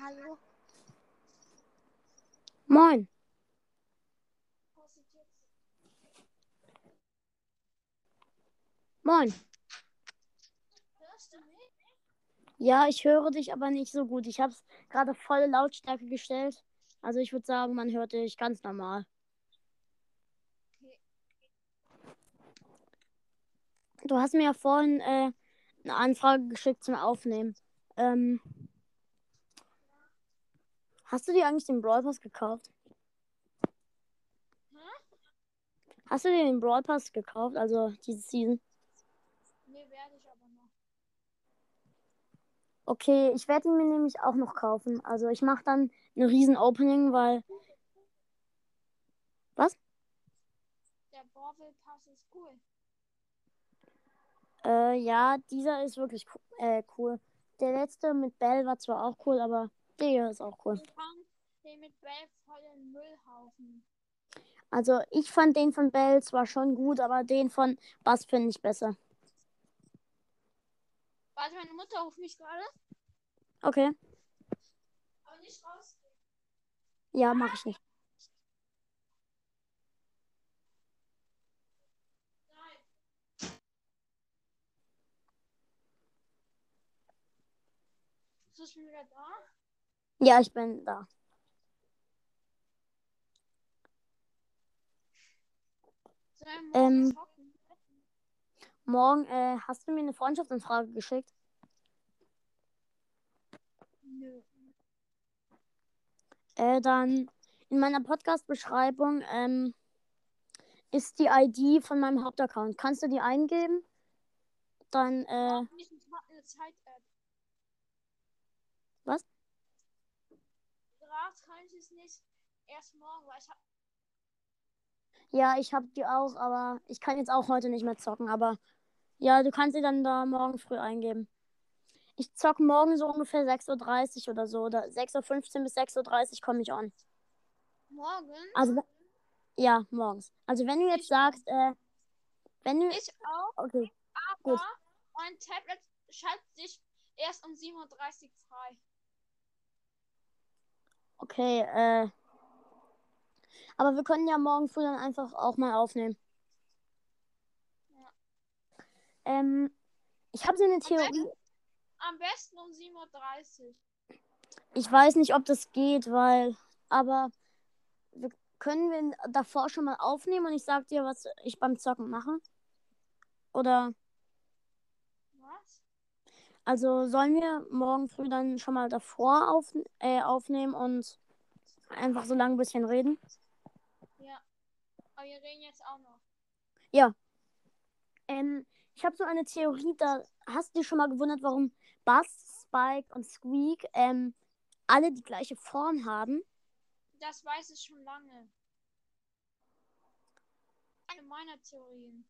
Hallo. Moin. Moin. Hörst du mich? Ja, ich höre dich aber nicht so gut. Ich habe es gerade volle Lautstärke gestellt. Also ich würde sagen, man hört dich ganz normal. Du hast mir ja vorhin äh, eine Anfrage geschickt zum Aufnehmen. Ähm, hast du dir eigentlich den Brawl Pass gekauft? Hä? Hast du dir den Brawl Pass gekauft? Also diese Season? Nee, werde ich aber noch. Okay, ich werde ihn mir nämlich auch noch kaufen. Also ich mache dann eine riesen Opening, weil. Was? Der Borwell Pass ist cool. Äh, ja, dieser ist wirklich co äh, cool. Der letzte mit Bell war zwar auch cool, aber der hier ist auch cool. Den mit Bell voll den Müllhaufen. Also ich fand den von Bell zwar schon gut, aber den von Bass finde ich besser. Warte, meine Mutter ruft mich gerade. Okay. Aber nicht raus. Ja, mache ich nicht. Nein. Ist du schon wieder da? Ja, ich bin da. Ähm. Morgen äh, hast du mir eine Freundschaftsanfrage geschickt. Nö. Äh, dann in meiner Podcast-Beschreibung ähm, ist die ID von meinem Hauptaccount. Kannst du die eingeben? Dann, äh, Nicht ich mach eine Zeit-App. Was? Gerade kann ich es nicht. Erst morgen, weil ich hab. ja, ich habe die auch, aber ich kann jetzt auch heute nicht mehr zocken. Aber ja, du kannst sie dann da morgen früh eingeben. Ich zock morgen so ungefähr 6.30 Uhr oder so. Oder 6.15 Uhr bis 6.30 Uhr komme ich on. Morgen? Also, ja, morgens. Also, wenn du jetzt Ich sagst, äh, wenn du. Ich auch, Okay, aber Gut. mein Tablet schaltet sich erst um 7.30 Uhr frei. Okay, äh. Aber wir können ja morgen früh dann einfach auch mal aufnehmen. Ja. Ähm, ich habe so eine Theorie. Am besten um 7.30 Uhr. Ich weiß nicht, ob das geht, weil. Aber wir können wir davor schon mal aufnehmen und ich sag dir, was ich beim Zocken mache? Oder. Also sollen wir morgen früh dann schon mal davor auf, äh, aufnehmen und einfach so lange ein bisschen reden? Ja. Aber wir reden jetzt auch noch. Ähm, ich habe so eine Theorie, da hast du dich schon mal gewundert, warum Buzz, Spike und Squeak ähm, alle die gleiche Form haben? Das weiß ich schon lange. Eine meiner Theorien.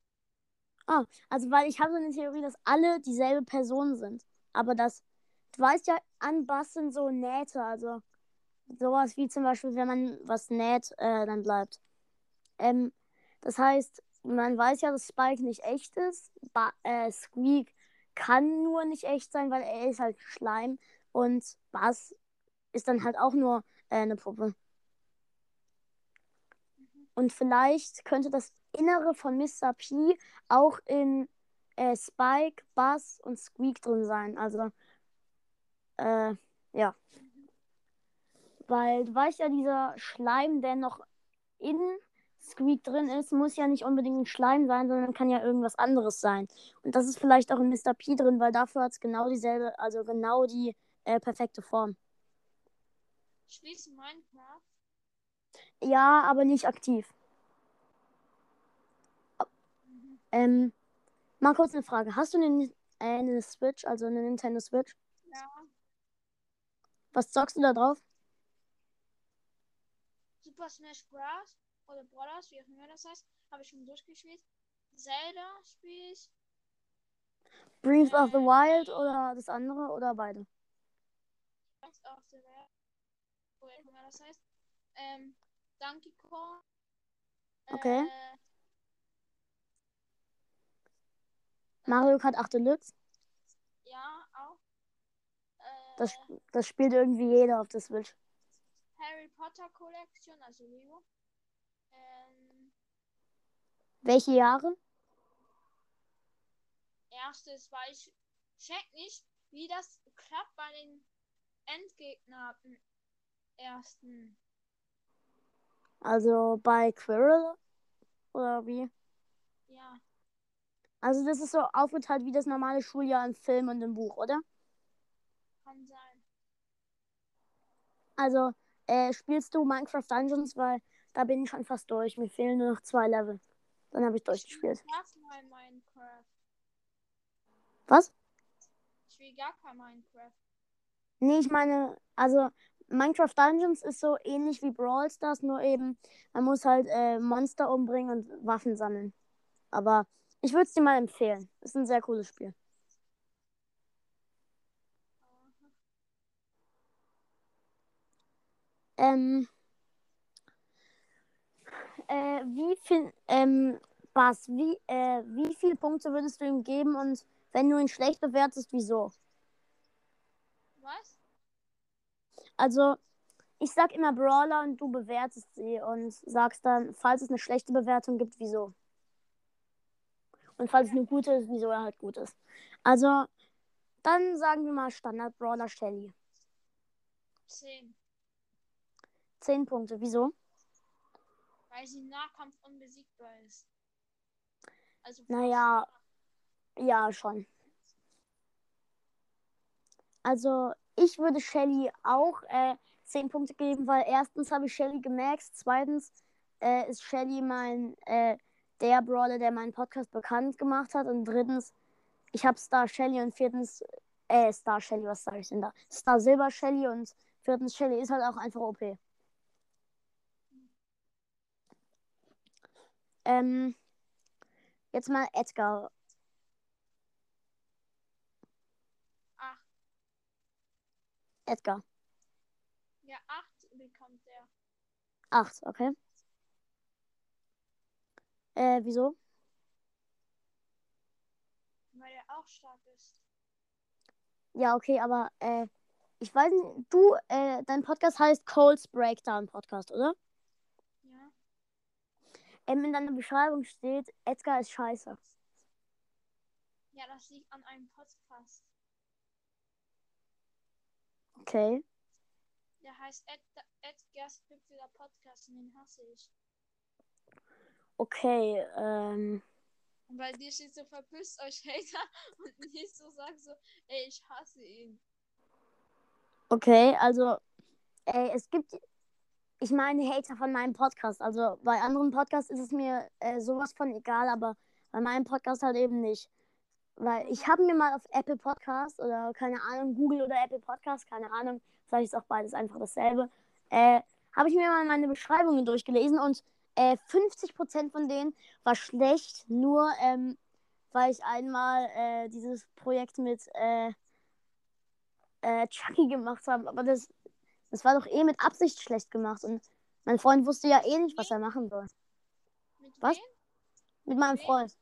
Also, weil ich habe so eine Theorie, dass alle dieselbe Person sind. Aber das, du weißt ja, an Buzz sind so Nähte, also sowas wie zum Beispiel, wenn man was näht, äh, dann bleibt. Ähm, das heißt, man weiß ja, dass Spike nicht echt ist. Ba äh, Squeak kann nur nicht echt sein, weil er ist halt Schleim. Und Buzz ist dann halt auch nur äh, eine Puppe. Und vielleicht könnte das Innere von Mr. P auch in äh, Spike, Buzz und Squeak drin sein. Also, äh, ja. Weil du weißt ja, dieser Schleim, der noch in Squeak drin ist, muss ja nicht unbedingt ein Schleim sein, sondern kann ja irgendwas anderes sein. Und das ist vielleicht auch in Mr. P drin, weil dafür hat es genau dieselbe, also genau die äh, perfekte Form. Schließe Minecraft. Ja, aber nicht aktiv. Mhm. Ähm, mal kurz eine Frage. Hast du eine, äh, eine Switch, also eine Nintendo Switch? Ja. Was zockst du da drauf? Super Smash Bros. oder Brothers, wie auch immer das heißt, habe ich schon durchgespielt. Zelda spiele ich. Breath of the Äh. Wild oder das andere oder beide? Rest of the. Oder wie auch immer das heißt. Ähm, Donkey Kong. Okay. Äh, Mario Kart 8 Deluxe? ja, auch. Äh, Das, das spielt irgendwie jeder auf der Switch. Harry Potter Kollektion, also Lego. Ähm, Welche Jahre? erstes, weil ich check nicht, wie das klappt bei den Endgegner ersten. Also bei Quirrell? Oder wie? Ja, Also das ist so aufgeteilt wie das normale Schuljahr im Film und im Buch, oder? kann sein. Also äh, spielst du Minecraft Dungeons, weil da bin ich schon fast durch. Mir fehlen nur noch zwei Level. Dann habe ich durchgespielt. Ich will gar kein Minecraft. Was? Ich will gar kein Minecraft. Nee, ich meine, also Minecraft Dungeons ist so ähnlich wie Brawl Stars, nur eben, man muss halt äh, Monster umbringen und Waffen sammeln. Aber ich würde es dir mal empfehlen. Ist ein sehr cooles Spiel. Ähm, äh, wie viel, ähm, Bas, wie, äh, wie viele Punkte würdest du ihm geben und wenn du ihn schlecht bewertest, wieso? Was? Also, ich sag immer Brawler und du bewertest sie und sagst dann, falls es eine schlechte Bewertung gibt, wieso. Und falls es eine gute ist, wieso er halt gut ist. Also, dann sagen wir mal Standard Brawler Shelly. 10. 10 Punkte. Wieso? Weil sie im Nahkampf unbesiegbar ist. Also. Naja, ja, schon. Also, ich würde Shelly auch äh, 10 Punkte geben, weil erstens habe ich Shelly gemaxt, zweitens äh, ist Shelly mein äh, der Brawler, der meinen Podcast bekannt gemacht hat und drittens, ich habe Star Shelly und viertens, äh, Star Shelly, was sage ich denn da? Star Silber Shelly und viertens Shelly ist halt auch einfach OP. Ähm, jetzt mal Edgar. 8. Edgar. Ja, 8 bekommt er. 8, okay. Äh, wieso? Weil er auch stark ist. Ja, okay, aber äh, ich weiß nicht, du, äh, dein Podcast heißt Coles Breakdown Podcast, oder? Ja. Ähm, in deiner Beschreibung steht, Edgar ist scheiße. Ja, das liegt an einem Podcast. Okay. Der heißt Ed Edgar's hüpfiger Podcast und den hasse ich. Okay, ähm, bei dir steht so, verpisst euch Hater und nicht so sagt so, ey, ich hasse ihn. okay, also, ey, es gibt, ich meine Hater von meinem Podcast. Also bei anderen Podcasts ist es mir äh, sowas von egal, aber bei meinem Podcast halt eben nicht. Weil ich habe mir mal auf Apple Podcast oder keine Ahnung, Google oder Apple Podcast, keine Ahnung, vielleicht ist auch beides einfach dasselbe, äh, habe ich mir mal meine Beschreibungen durchgelesen und äh, 50% von denen war schlecht, nur ähm, weil ich einmal äh, dieses Projekt mit äh, äh, Chucky gemacht habe. Aber das, das war doch eh mit Absicht schlecht gemacht und mein Freund wusste ja eh nicht, was er machen soll. Mit Was? wem? Mit meinem Wem? Freund.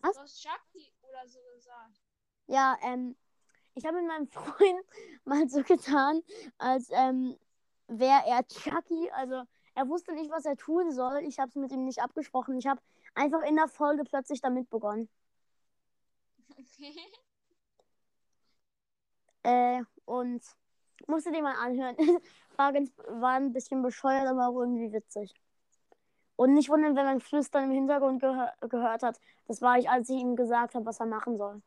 Was? Du hast Chucky oder so gesagt. Ja, ähm, ich habe mit meinem Freund mal so getan, als ähm, wäre er Chucky. Also er wusste nicht, was er tun soll. Ich habe es mit ihm nicht abgesprochen. Ich habe einfach in der Folge plötzlich damit begonnen. Okay. Äh, und musste den mal anhören. War, ganz, war ein bisschen bescheuert, aber auch irgendwie witzig. Und nicht wundern, wenn man Flüstern im Hintergrund gehör gehört hat. Das war ich, als ich ihm gesagt habe, was er machen soll.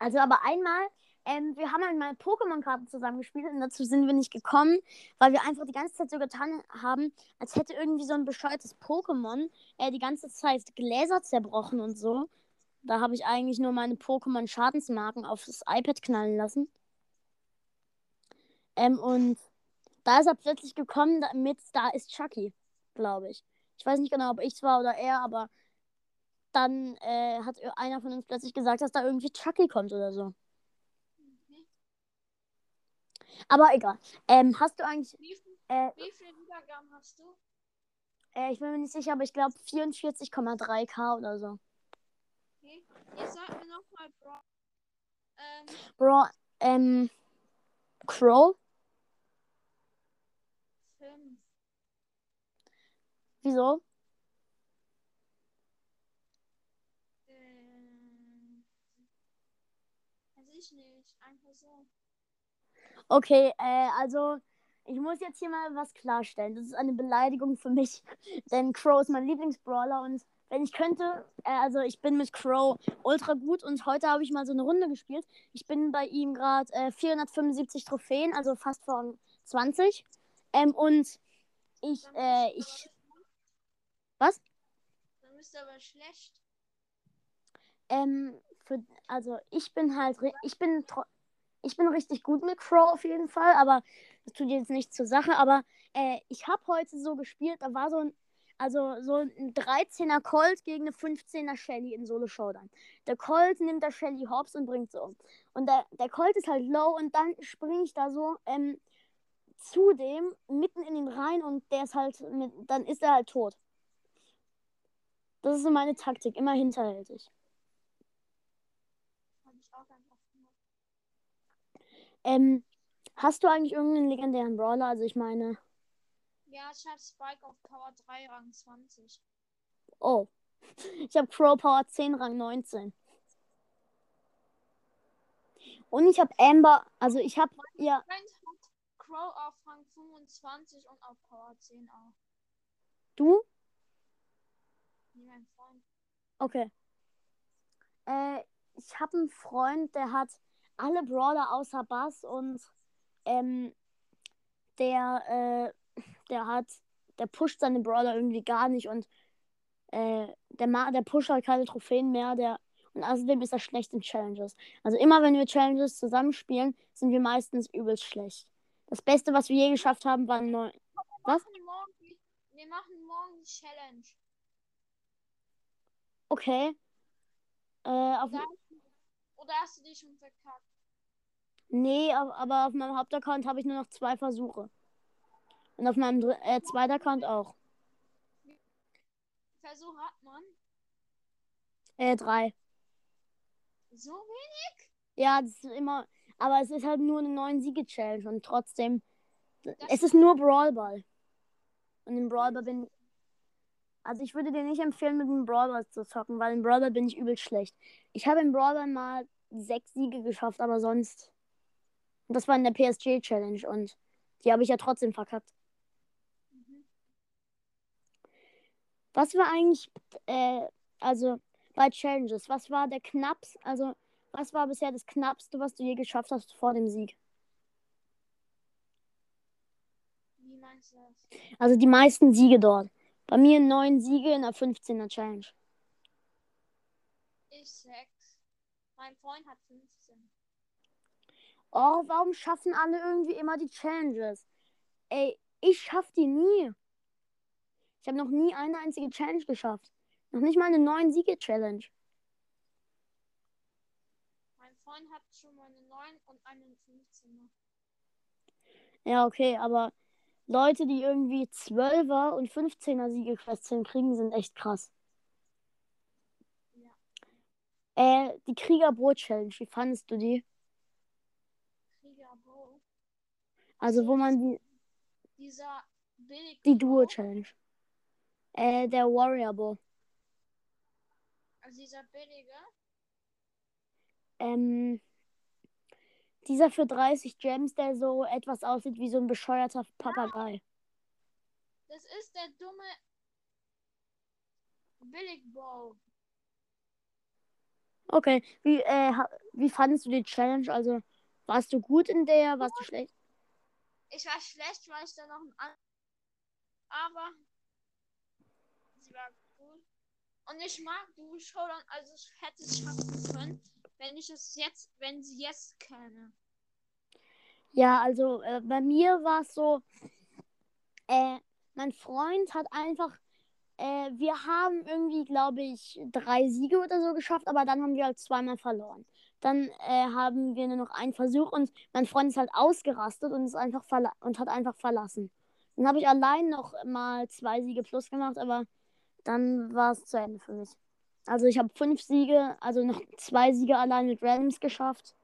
Also aber einmal, ähm, wir haben einmal Pokémon-Karten zusammengespielt und dazu sind wir nicht gekommen, weil wir einfach die ganze Zeit so getan haben, als hätte irgendwie so ein bescheuertes Pokémon äh, die ganze Zeit Gläser zerbrochen und so. Da habe ich eigentlich nur meine Pokémon-Schadensmarken aufs iPad knallen lassen. Ähm, und da ist er plötzlich gekommen damit, da ist Chucky, glaube ich. Ich weiß nicht genau, ob ich es war oder er, aber dann äh, hat einer von uns plötzlich gesagt, dass da irgendwie Chucky kommt oder so. Aber egal. Ähm, hast du eigentlich, Wie, viel- äh, wie viele Wiedergaben hast du? äh, ich bin mir nicht sicher, aber ich glaube 44,3k oder so. Okay. Jetzt sag mir nochmal Bro, ähm, Crow? Fünf. Wieso? Ähm, weiß ich nicht. Einfach so. Okay, äh, also ich muss jetzt hier mal was klarstellen. Das ist eine Beleidigung für mich, denn Crow ist mein Lieblingsbrawler und wenn ich könnte, äh, also ich bin mit Crow ultra gut und heute habe ich mal so eine Runde gespielt. Ich bin bei ihm gerade äh, 475 Trophäen, also fast von 20. Ähm, und ich, äh, ich, was? Dann bist du aber schlecht. Ähm, für, also ich bin halt, ich bin, ich bin richtig gut mit Crow auf jeden Fall, aber das tut jetzt nichts zur Sache. Aber äh, ich habe heute so gespielt, da war so ein, also so ein 13er Colt gegen eine 15er Shelly in Solo Showdown. Der Colt nimmt der Shelly hops und bringt sie um. Und der, der Colt ist halt low und dann springe ich da so ähm, zu dem mitten in ihn rein und der ist halt, mit, dann ist er halt tot. Das ist so meine Taktik, immer hinterhältig. Habe ich auch einfach gemacht. Ähm, hast du eigentlich irgendeinen legendären Brawler? Also ich meine, Ja, ich habe Spike auf Power 3, Rang 20. oh. Ich habe Crow Power 10, Rang 19. Und ich habe Amber, also ich habe, ja, Crow auf Rang 25 und auf Power 10 auch. du? Mein Freund. Okay. Äh, ich habe einen Freund, der hat alle Brawler außer Bass und ähm, der, äh, der hat, der pusht seine Brawler irgendwie gar nicht und äh, der, ma der pusht halt keine Trophäen mehr, der und außerdem ist er schlecht in Challenges. Also immer wenn wir Challenges zusammenspielen, sind wir meistens übelst schlecht. Das Beste, was wir je geschafft haben, waren neun. Was? Wir machen morgen, die- wir machen morgen die Challenge. Okay. Äh, auf, Oder, hast du die schon verkackt? nee, aber, aber auf meinem Hauptaccount habe ich nur noch zwei Versuche. Und auf meinem dr- äh, zweiten Account auch. Versuch hat man. Äh, drei. So wenig? Ja, das ist immer. Aber es ist halt nur eine neuen Siege-Challenge und trotzdem. Das Es ist nur Brawlball. Und im Brawlball bin. Also ich würde dir nicht empfehlen, mit dem Brawlball zu zocken, weil im Brawlball bin ich übel schlecht. Ich habe im Brawlball mal sechs Siege geschafft, aber sonst. Und das war in der PSG-Challenge und die habe ich ja trotzdem verkackt. Mhm. Was war eigentlich, äh, also bei Challenges, was war der knappst, also was war bisher das knappste, was du je geschafft hast vor dem Sieg? Wie meinst du das? Also die meisten Siege dort. Bei mir neun Siege in der 15er Challenge. Ich sechs. Mein Freund hat 15. Oh, warum schaffen alle irgendwie immer die Challenges? Ey, ich schaff die nie. Ich habe noch nie eine einzige Challenge geschafft. Noch nicht mal eine neun Siege-Challenge. Mein Freund hat schon mal eine 9 und eine 15er. Ja, okay, aber Leute, die irgendwie 12er und 15er Siegequests hinkriegen, sind echt krass. Ja. Äh, die Kriegerbrot-Challenge, wie fandest du die? Krieger Bro. Also, wo man die, Dieser billig. die Duo-Challenge. Äh, der Warrior Bow. Also dieser billige. Ähm, dieser für 30 Gems, der so etwas aussieht wie so ein bescheuerter Papagei. Das ist der dumme Billigbow. Okay, wie, äh, wie fandest du die Challenge? Also, warst du gut in der? Warst du schlecht? Ich war schlecht, weil ich da noch ein an aber sie war cool. Und ich mag Duo Showdown, also ich hätte es schaffen können, wenn ich es jetzt, wenn sie jetzt käme. Ja, also äh, bei mir war es so, äh, mein Freund hat einfach, äh, wir haben irgendwie, glaube ich, drei Siege oder so geschafft, aber dann haben wir halt zweimal verloren. Dann äh, haben wir nur noch einen Versuch und mein Freund ist halt ausgerastet und ist einfach und hat einfach verlassen. Dann habe ich allein noch mal zwei Siege plus gemacht, aber dann war es zu Ende für mich. Also ich habe fünf Siege, also noch zwei Siege allein mit Randoms geschafft.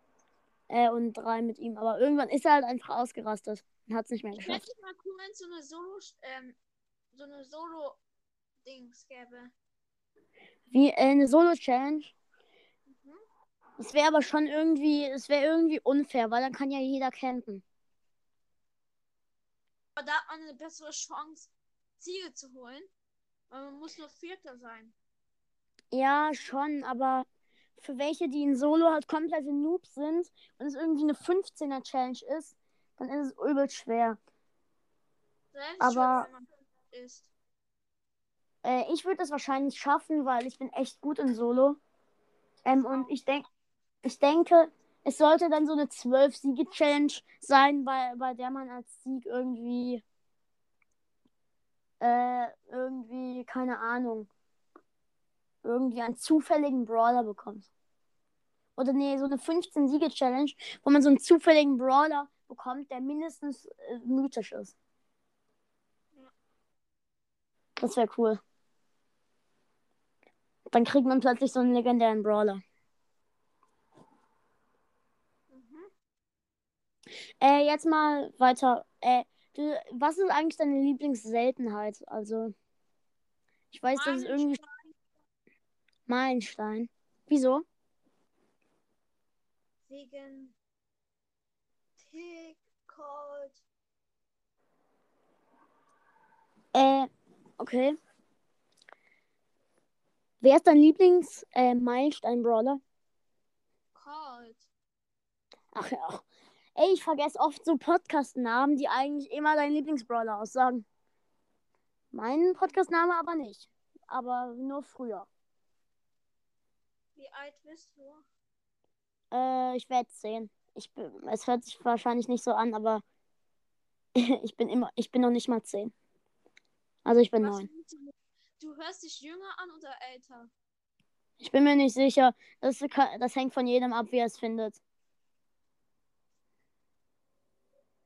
Äh, und drei mit ihm. Aber irgendwann ist er halt einfach ausgerastet und hat es nicht mehr Ich geschafft. fände mal cool, wenn es so eine Solo, ähm, so eine Solo-Dings gäbe. Wie äh, eine Solo-Challenge. Mhm. Das wäre aber schon irgendwie, es wäre irgendwie unfair, weil dann kann ja jeder campen. Aber da hat man eine bessere Chance, Ziele zu holen. Weil man muss nur Vierter sein. Ja, schon, aber für welche, die in Solo halt komplette Noobs sind und es irgendwie eine 15er Challenge ist, dann ist es übel schwer. Selbst Aber- schon, wenn man ist. Äh, ich würde das wahrscheinlich schaffen, weil ich bin echt gut in Solo. Ähm, und ich denke, ich denke, es sollte dann so eine 12-Siege-Challenge sein, bei, bei der man als Sieg irgendwie äh, irgendwie, keine Ahnung, irgendwie einen zufälligen Brawler bekommt. Oder nee, so eine 15-Siege-Challenge, wo man so einen zufälligen Brawler bekommt, der mindestens äh, mythisch ist. Das wäre cool. Dann kriegt man plötzlich so einen legendären Brawler. Mhm. Äh, jetzt mal weiter. Äh, du, was ist eigentlich deine Lieblingsseltenheit? Also, ich weiß, das ist irgendwie Meilenstein. Wieso? Wegen Tick, Cold. Äh, okay. Wer ist dein Lieblings-Meilenstein-Brawler? Cold. Ach ja. Ey, ich vergesse oft so Podcast-Namen, die eigentlich immer dein Lieblingsbrawler aussagen. Mein Podcast-Name aber nicht. Aber nur früher. Wie alt bist du? Äh, ich werde 10. Ich bin, es hört sich wahrscheinlich nicht so an, aber ich bin immer, ich bin noch nicht mal 10. Also ich bin Was 9. findest Du hörst dich jünger an oder älter? Ich bin mir nicht sicher. Das, das hängt von jedem ab, wie er es findet.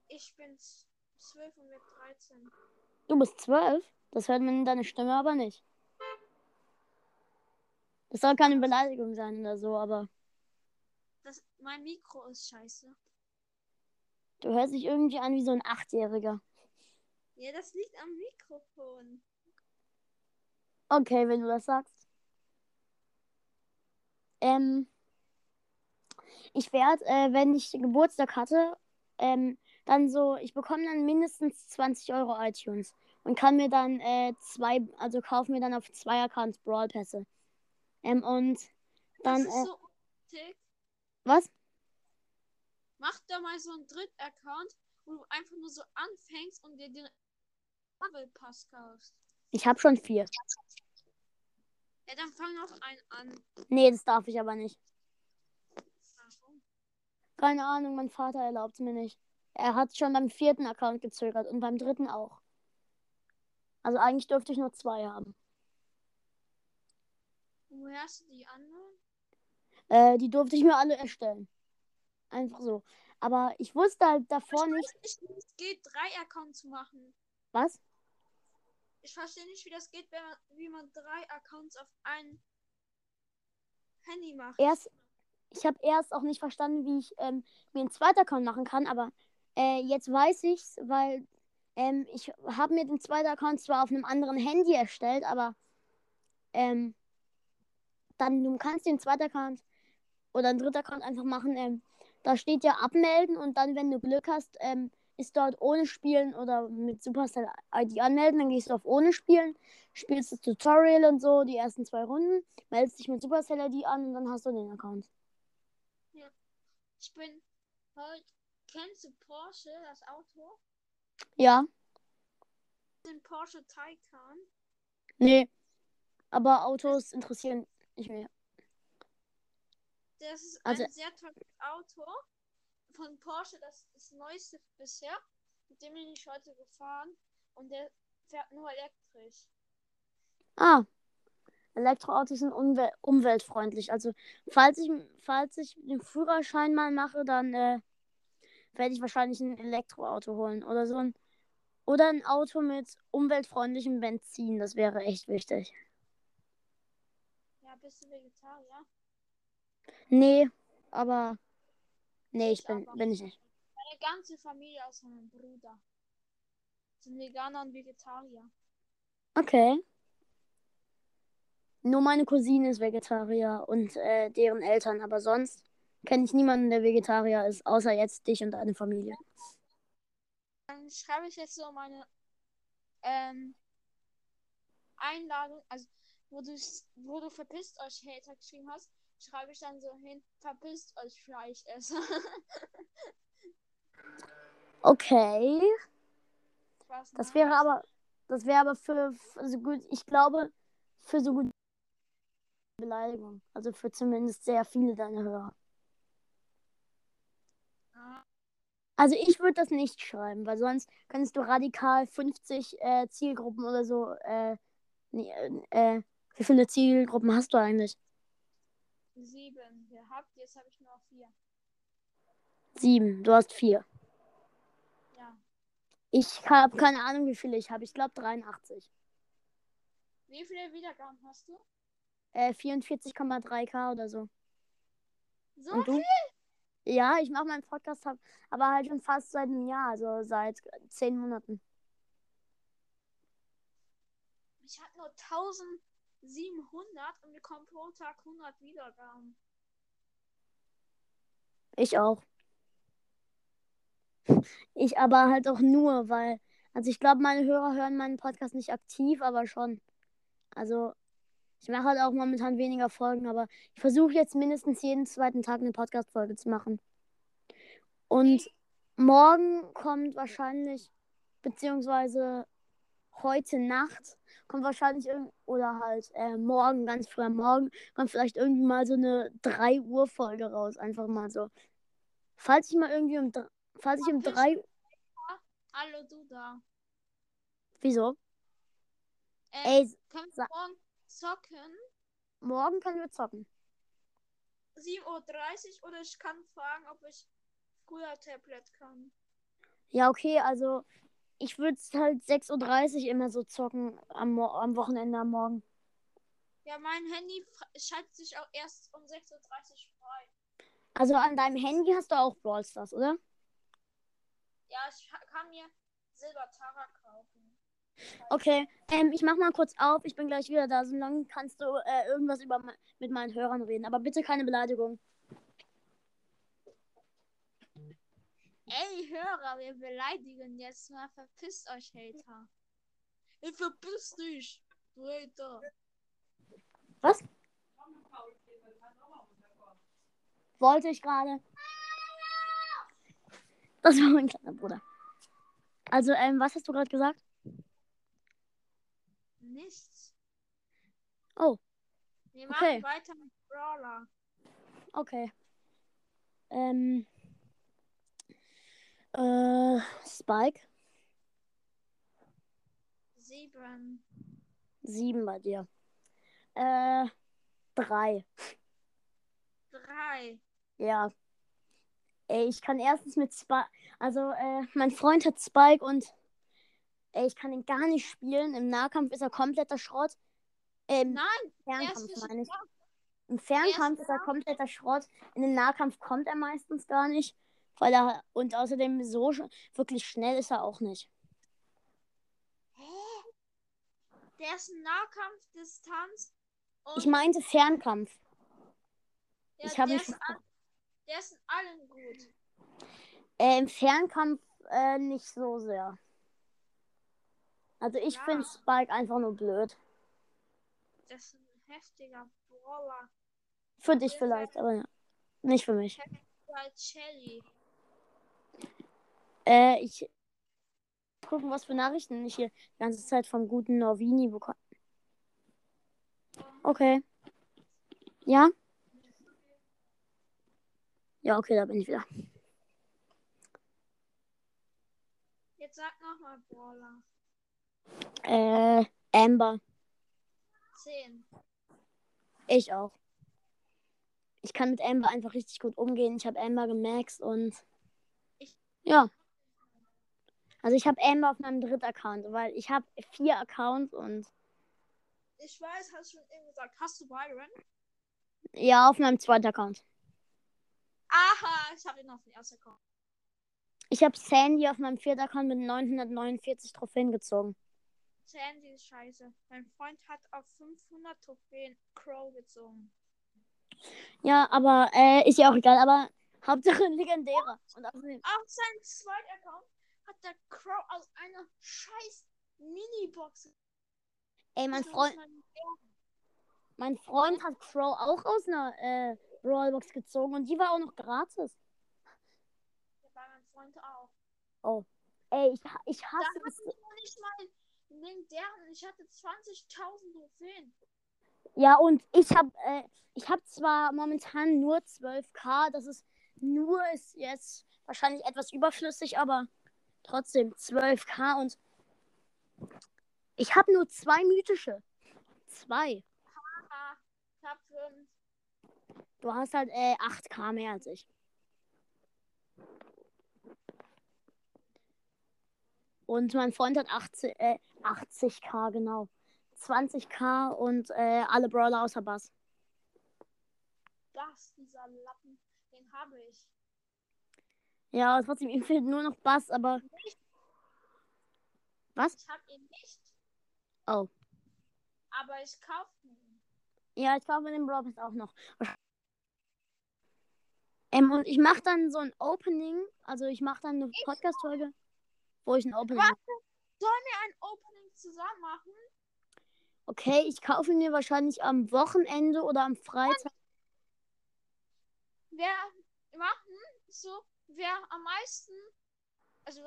Ich bin z- 12 und wird 13. Du bist 12? Das hört man in deiner Stimme aber nicht. Das soll keine Beleidigung sein oder so, aber Das, mein Mikro ist scheiße. du hörst dich irgendwie an wie so ein Achtjähriger. Ja, das liegt am Mikrofon. Okay, wenn du das sagst. Ähm, ich werde, äh, wenn ich Geburtstag hatte, ähm, dann so, ich bekomme dann mindestens 20 Euro iTunes und kann mir dann äh, zwei, also kaufe mir dann auf zwei Accounts Brawl Pässe. Ähm, und dann, das äh, ist so unnötig. was? Mach da mal so einen Dritt-Account, wo du einfach nur so anfängst und dir den Marvel Pass kaufst. Ich habe schon vier. Ja, dann fang noch einen an. Nee, das darf ich aber nicht. Warum? Keine Ahnung, mein Vater erlaubt es mir nicht. Er hat schon beim vierten Account gezögert und beim dritten auch. Also eigentlich dürfte ich nur zwei haben. Woher hast du die anderen? Äh, die durfte ich mir alle erstellen. Einfach so. Aber ich wusste halt davor ich nicht. weiß nicht, wie es geht, drei Accounts zu machen. Was? Ich verstehe nicht, wie das geht, wenn man, wie man drei Accounts auf ein Handy macht. Erst, ich habe erst auch nicht verstanden, wie ich ähm, mir einen zweiten Account machen kann, aber äh, jetzt weiß ich's, weil ähm, ich habe mir den zweiten Account zwar auf einem anderen Handy erstellt, aber ähm, dann du kannst den zweiten Account oder einen dritten Account einfach machen. Ähm, da steht ja abmelden und dann, wenn du Glück hast, ähm, ist dort ohne Spielen oder mit Supercell ID anmelden. Dann gehst du auf ohne Spielen, spielst das Tutorial und so, die ersten zwei Runden, meldest dich mit Supercell ID an und dann hast du den Account. Ich bin heute. Kennst du Porsche, das Auto? Ja, Den Porsche Taycan. nee. Aber Autos interessieren nicht mehr. Das ist Also- ein sehr teures Auto von Porsche. Das ist das neueste bisher. Mit dem bin ich heute gefahren. Und der fährt nur elektrisch. Ah, Elektroautos sind umwel umweltfreundlich. Also, falls ich, falls ich den Führerschein mal mache, dann äh, werde ich wahrscheinlich ein Elektroauto holen. Oder so ein. Oder ein Auto mit umweltfreundlichem Benzin. Das wäre echt wichtig. Bist du Vegetarier? Nee, aber. Nee, ich bin, bin ich nicht. Meine ganze Familie aus meinem Bruder sind Veganer und Vegetarier. Okay. Nur meine Cousine ist Vegetarier und äh, deren Eltern, aber sonst kenne ich niemanden, der Vegetarier ist, außer jetzt dich und deine Familie. Dann schreibe ich jetzt so meine ähm, Einladung, also wo du, wo du verpisst euch Hater geschrieben hast, schreibe ich dann so hin, verpisst euch Fleischesser. Okay. Das wäre aber, das wäre aber für, für so gut, ich glaube, für so gut Beleidigung. Also für zumindest sehr viele deiner Hörer. Ah, Also ich würde das nicht schreiben, weil sonst könntest du radikal 50 äh, Zielgruppen oder so, äh, nee, äh, äh, wie viele Zielgruppen hast du eigentlich? sieben gehabt, jetzt habe ich nur vier. Sieben, du hast vier. Ja. Ich habe keine Ahnung, wie viele ich habe. Ich glaube 83. Wie viele Wiedergaben hast du? Äh, 44,3k oder so. So Und du? viel? Ja, ich mache meinen Podcast, hab, aber halt schon fast seit einem Jahr, also seit zehn Monaten. Ich hatte nur 1700 und bekomme pro Tag 100 Wiedergaben. Ich auch. Ich aber halt auch nur, weil, also ich glaube, meine Hörer hören meinen Podcast nicht aktiv, aber schon. Also, ich mache halt auch momentan weniger Folgen, aber ich versuche jetzt mindestens jeden zweiten Tag eine Podcast-Folge zu machen. Und morgen kommt wahrscheinlich, beziehungsweise heute Nacht, kommt wahrscheinlich irgend oder halt äh, morgen, ganz früh am Morgen, kommt vielleicht irgendwie mal so eine 3 Uhr Folge raus. Einfach mal so. Falls ich mal irgendwie um, falls ich um Verpiss 3 Hallo, du da. Wieso? Ähm, Ey, können wir morgen zocken? morgen können wir zocken. 7.30 Uhr oder ich kann fragen, ob ich früher Tablet kann. Ja, okay, also ich würde halt 6.30 Uhr immer so zocken am, am Wochenende am Morgen. Ja, mein Handy schaltet sich auch erst um 6.30 Uhr frei. Also an deinem Handy hast du auch Brawl Stars, oder? Ja, ich kann mir Silber Tara kaufen. Okay, ähm, ich mach mal kurz auf, ich bin gleich wieder da. Solange kannst du äh, irgendwas über mit meinen Hörern reden, aber bitte keine Beleidigung. Ey, Hörer, wir beleidigen jetzt mal. Verpisst euch, Hater. Ich verpiss dich, du Hater. Was? Wollte ich gerade. Das war mein kleiner Bruder. Also, ähm, was hast du gerade gesagt? Nichts. Oh. Wir machen Okay. weiter mit Brawler. Okay. Ähm. Äh, Spike. Sieben. Sieben bei dir. Äh, drei. Drei. Ja. Ey, ich kann erstens mit Spike. Also, äh, mein Freund hat Spike und. Ey, ich kann ihn gar nicht spielen. Im Nahkampf ist er kompletter Schrott. Ähm, Nein, er Fernkampf meine ich. Im Fernkampf ist er kompletter Schrott. In den Nahkampf kommt er meistens gar nicht. Weil er. Und außerdem so sch wirklich schnell ist er auch nicht. Der ist Nahkampfdistanz. Und Ich meinte Fernkampf. ja, ich habe der, mich. ist an, der ist in allen gut. Äh, Im Fernkampf äh, nicht so sehr. Also ich Ja. finde Spike einfach nur blöd. Das ist ein heftiger Brawler. Für dich vielleicht, aber ja. Nicht für mich. Shelly. Äh, ich gucken, was für Nachrichten ich hier die ganze Zeit vom guten Norvini bekomme. Okay. Ja? Ja, okay, da bin ich wieder. Jetzt sag nochmal Brawler. Äh, Amber. Zehn. Ich auch. Ich kann mit Amber einfach richtig gut umgehen. Ich habe Amber gemaxt und. Ich- Ja. Also ich habe Amber auf meinem dritten Account, weil ich habe vier Accounts und Ich weiß, hast du schon eben gesagt. Hast du Byron? ja, auf meinem zweiten Account. Aha, ich habe ihn auf den ersten Account. Ich habe Sandy auf meinem vierten Account mit 949 Trophäen gezogen. Sandy ist scheiße. Mein Freund hat auf 500 Trophäen Crow gezogen. Ja, aber äh, ist ja auch egal, aber Hauptsache ein legendärer. Und außerdem, Auf seinem zweiten Account hat der Crow aus einer scheiß Minibox. ey, mein Freund, mein Freund hat Crow auch aus einer äh, Brawlbox gezogen und die war auch noch gratis. Ja, Bei meinem Freund auch. Ey, ich, ich Da hasse hatte es. ich nicht mal legendären. Ich hatte 20.000 Trophäen. Ja, und ich habe äh, ich hab zwar momentan nur 12k, das ist nur ist jetzt wahrscheinlich etwas überflüssig, aber trotzdem 12k und ich habe nur zwei mythische. Zwei. Ich hab fünf. Du hast halt äh, 8k mehr als ich. Und mein Freund hat 80, äh, 80k, genau. 20k und äh, alle Brawler außer Bass. Das, dieser Lappen, den habe ich. Ja, trotzdem, ihm fehlt nur noch Bass, aber. Was? Ich habe ihn nicht. Oh. Aber ich kaufe ihn. Ja, ich kaufe den Brawl auch noch. Ähm, und ich mache dann so ein Opening, also ich mache dann eine Podcast-Folge, wo ich ein Opening Warte. Sollen wir ein Opening zusammen machen? Okay, ich kaufe ihn mir wahrscheinlich am Wochenende oder am Freitag. Wir machen so, wer am meisten, also,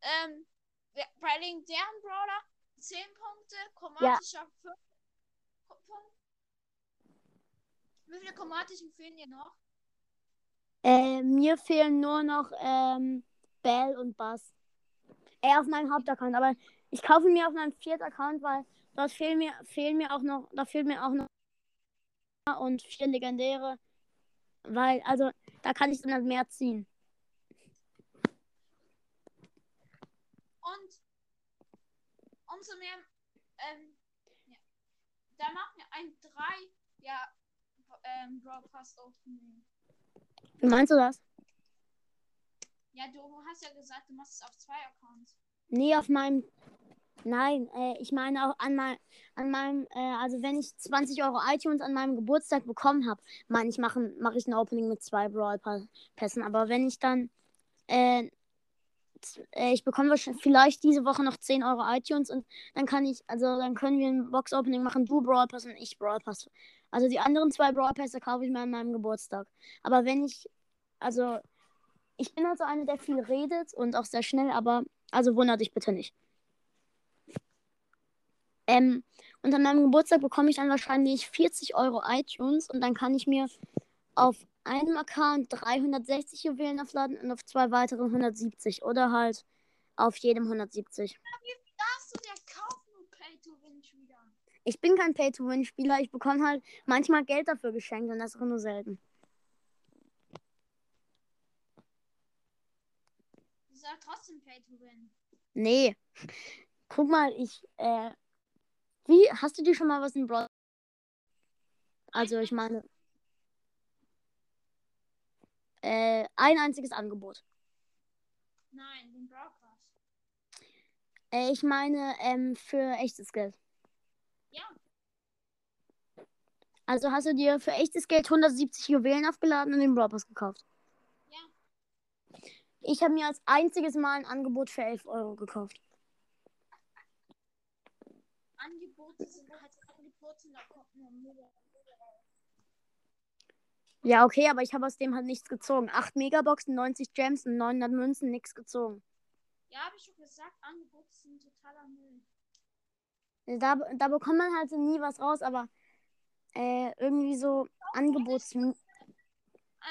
ähm, wer, bei den deren Brawler 10 Punkte, chromatischer 5 Punkte. Wie viele chromatischen fehlen dir noch? Äh, mir fehlen nur noch ähm, Bell und Bass. Äh, auf meinem Hauptaccount, aber ich kaufe mir auf meinem vierten Account, weil dort fehlen mir, fehlen mir auch noch, da fehlen mir auch noch und vier legendäre. Weil, also, da kann ich dann halt mehr ziehen. Und umso mehr, ähm, ja, da machen wir ein 3, ja, ähm, Opening. Wie meinst du das? Ja, du hast ja gesagt, du machst es auf zwei Accounts. Nee, auf meinem. Nein, äh, ich meine auch an, mein, an meinem, äh, also wenn ich 20 Euro iTunes an meinem Geburtstag bekommen habe, meine ich, mache mach ich ein Opening mit zwei Brawl Pässen. Aber wenn ich dann, äh, äh, ich bekomme vielleicht diese Woche noch 10 Euro iTunes und dann kann ich, also dann können wir ein Box-Opening machen, du Brawl Pass und ich Brawl Pass. Also die anderen zwei Brawl Pässe kaufe ich mir an meinem Geburtstag. Aber wenn ich, also ich bin also eine, der viel redet und auch sehr schnell, aber also wundert dich bitte nicht. Ähm, und an meinem Geburtstag bekomme ich dann wahrscheinlich 40 Euro iTunes und dann kann ich mir auf einem Account 360 Juwelen aufladen und auf zwei weiteren 170 oder halt auf jedem 170. Darfst du dir kaufen, du Pay-to-Win-Spieler? Ich bin kein Pay-to-Win-Spieler, ich bekomme halt manchmal Geld dafür geschenkt und das ist auch nur selten. Ist ja trotzdem Pay-to-Win. Nee. Guck mal, ich, äh, wie, hast du dir schon mal was in Brawl? Also, ich meine, äh, ein einziges Angebot. Nein, den Brawl Pass. Äh, ich meine, ähm, für echtes Geld. Ja. Also hast du dir für echtes Geld 170 Juwelen aufgeladen und den Brawl Pass gekauft? Ja. Ich habe mir als einziges Mal ein Angebot für 11 Euro gekauft. Angebote sind halt Angebote, da kommt nur. Ja, okay, aber ich habe aus dem halt nichts gezogen. 8 Megaboxen, 90 Gems und 900 Münzen, nichts gezogen. Ja, habe ich schon gesagt, Angebote sind totaler Müll. Da, da bekommt man halt so nie was raus, aber äh, irgendwie so Angebots... Eine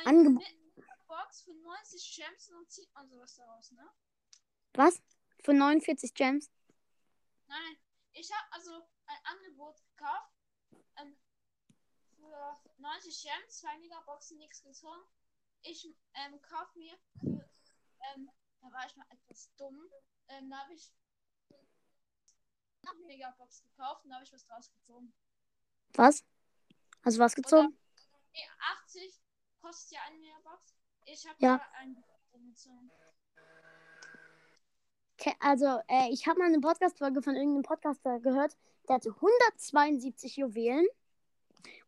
Angebo- Box für 90 Gems und dann zieht man sowas daraus, ne? Was? Für 49 Gems? Nein, ich habe also ein Angebot gekauft. Ähm, für 90 Gems, 2 Megaboxen, nichts gezogen. Ich ähm, kaufe mir für, ähm, da war ich mal etwas dumm. Ähm, da habe ich noch eine Megabox gekauft und da habe ich was draus gezogen. Was? Hast du was gezogen? Nee, 80 kostet ja eine Megabox. Ich habe Ja. da ein Definition. Ke- Also, äh, ich habe mal eine Podcast-Folge von irgendeinem Podcaster gehört, der hatte 172 Juwelen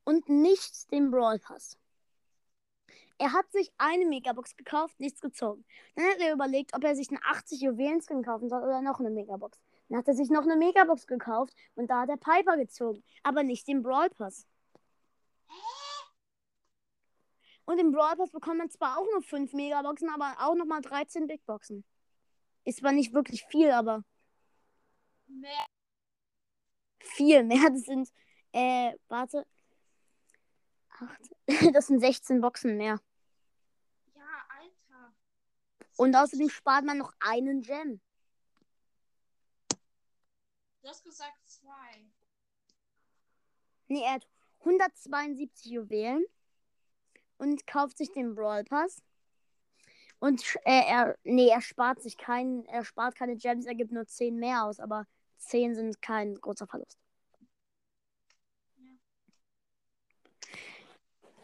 und nicht den Brawl Pass. Er hat sich eine Megabox gekauft, nichts gezogen. Dann hat er überlegt, ob er sich einen 80 Juwelen-Skin kaufen soll oder noch eine Megabox. Dann hat er sich noch eine Megabox gekauft und da hat er Piper gezogen, aber nicht den Brawl Pass. Und im Brawl Pass bekommt man zwar auch nur 5 Megaboxen, aber auch nochmal 13 Big Boxen. Ist zwar nicht wirklich viel, aber Mehr. viel mehr. Das sind, äh, warte. Acht. Das sind 16 Boxen mehr. Ja, Alter. Und außerdem spart man noch einen Gem. Du hast gesagt zwei. Nee, er hat 172 Juwelen und kauft sich den Brawl Pass. Und äh, er, nee, er spart sich keinen, er spart keine Gems, er gibt nur 10 mehr aus, aber 10 sind kein großer Verlust. Ja.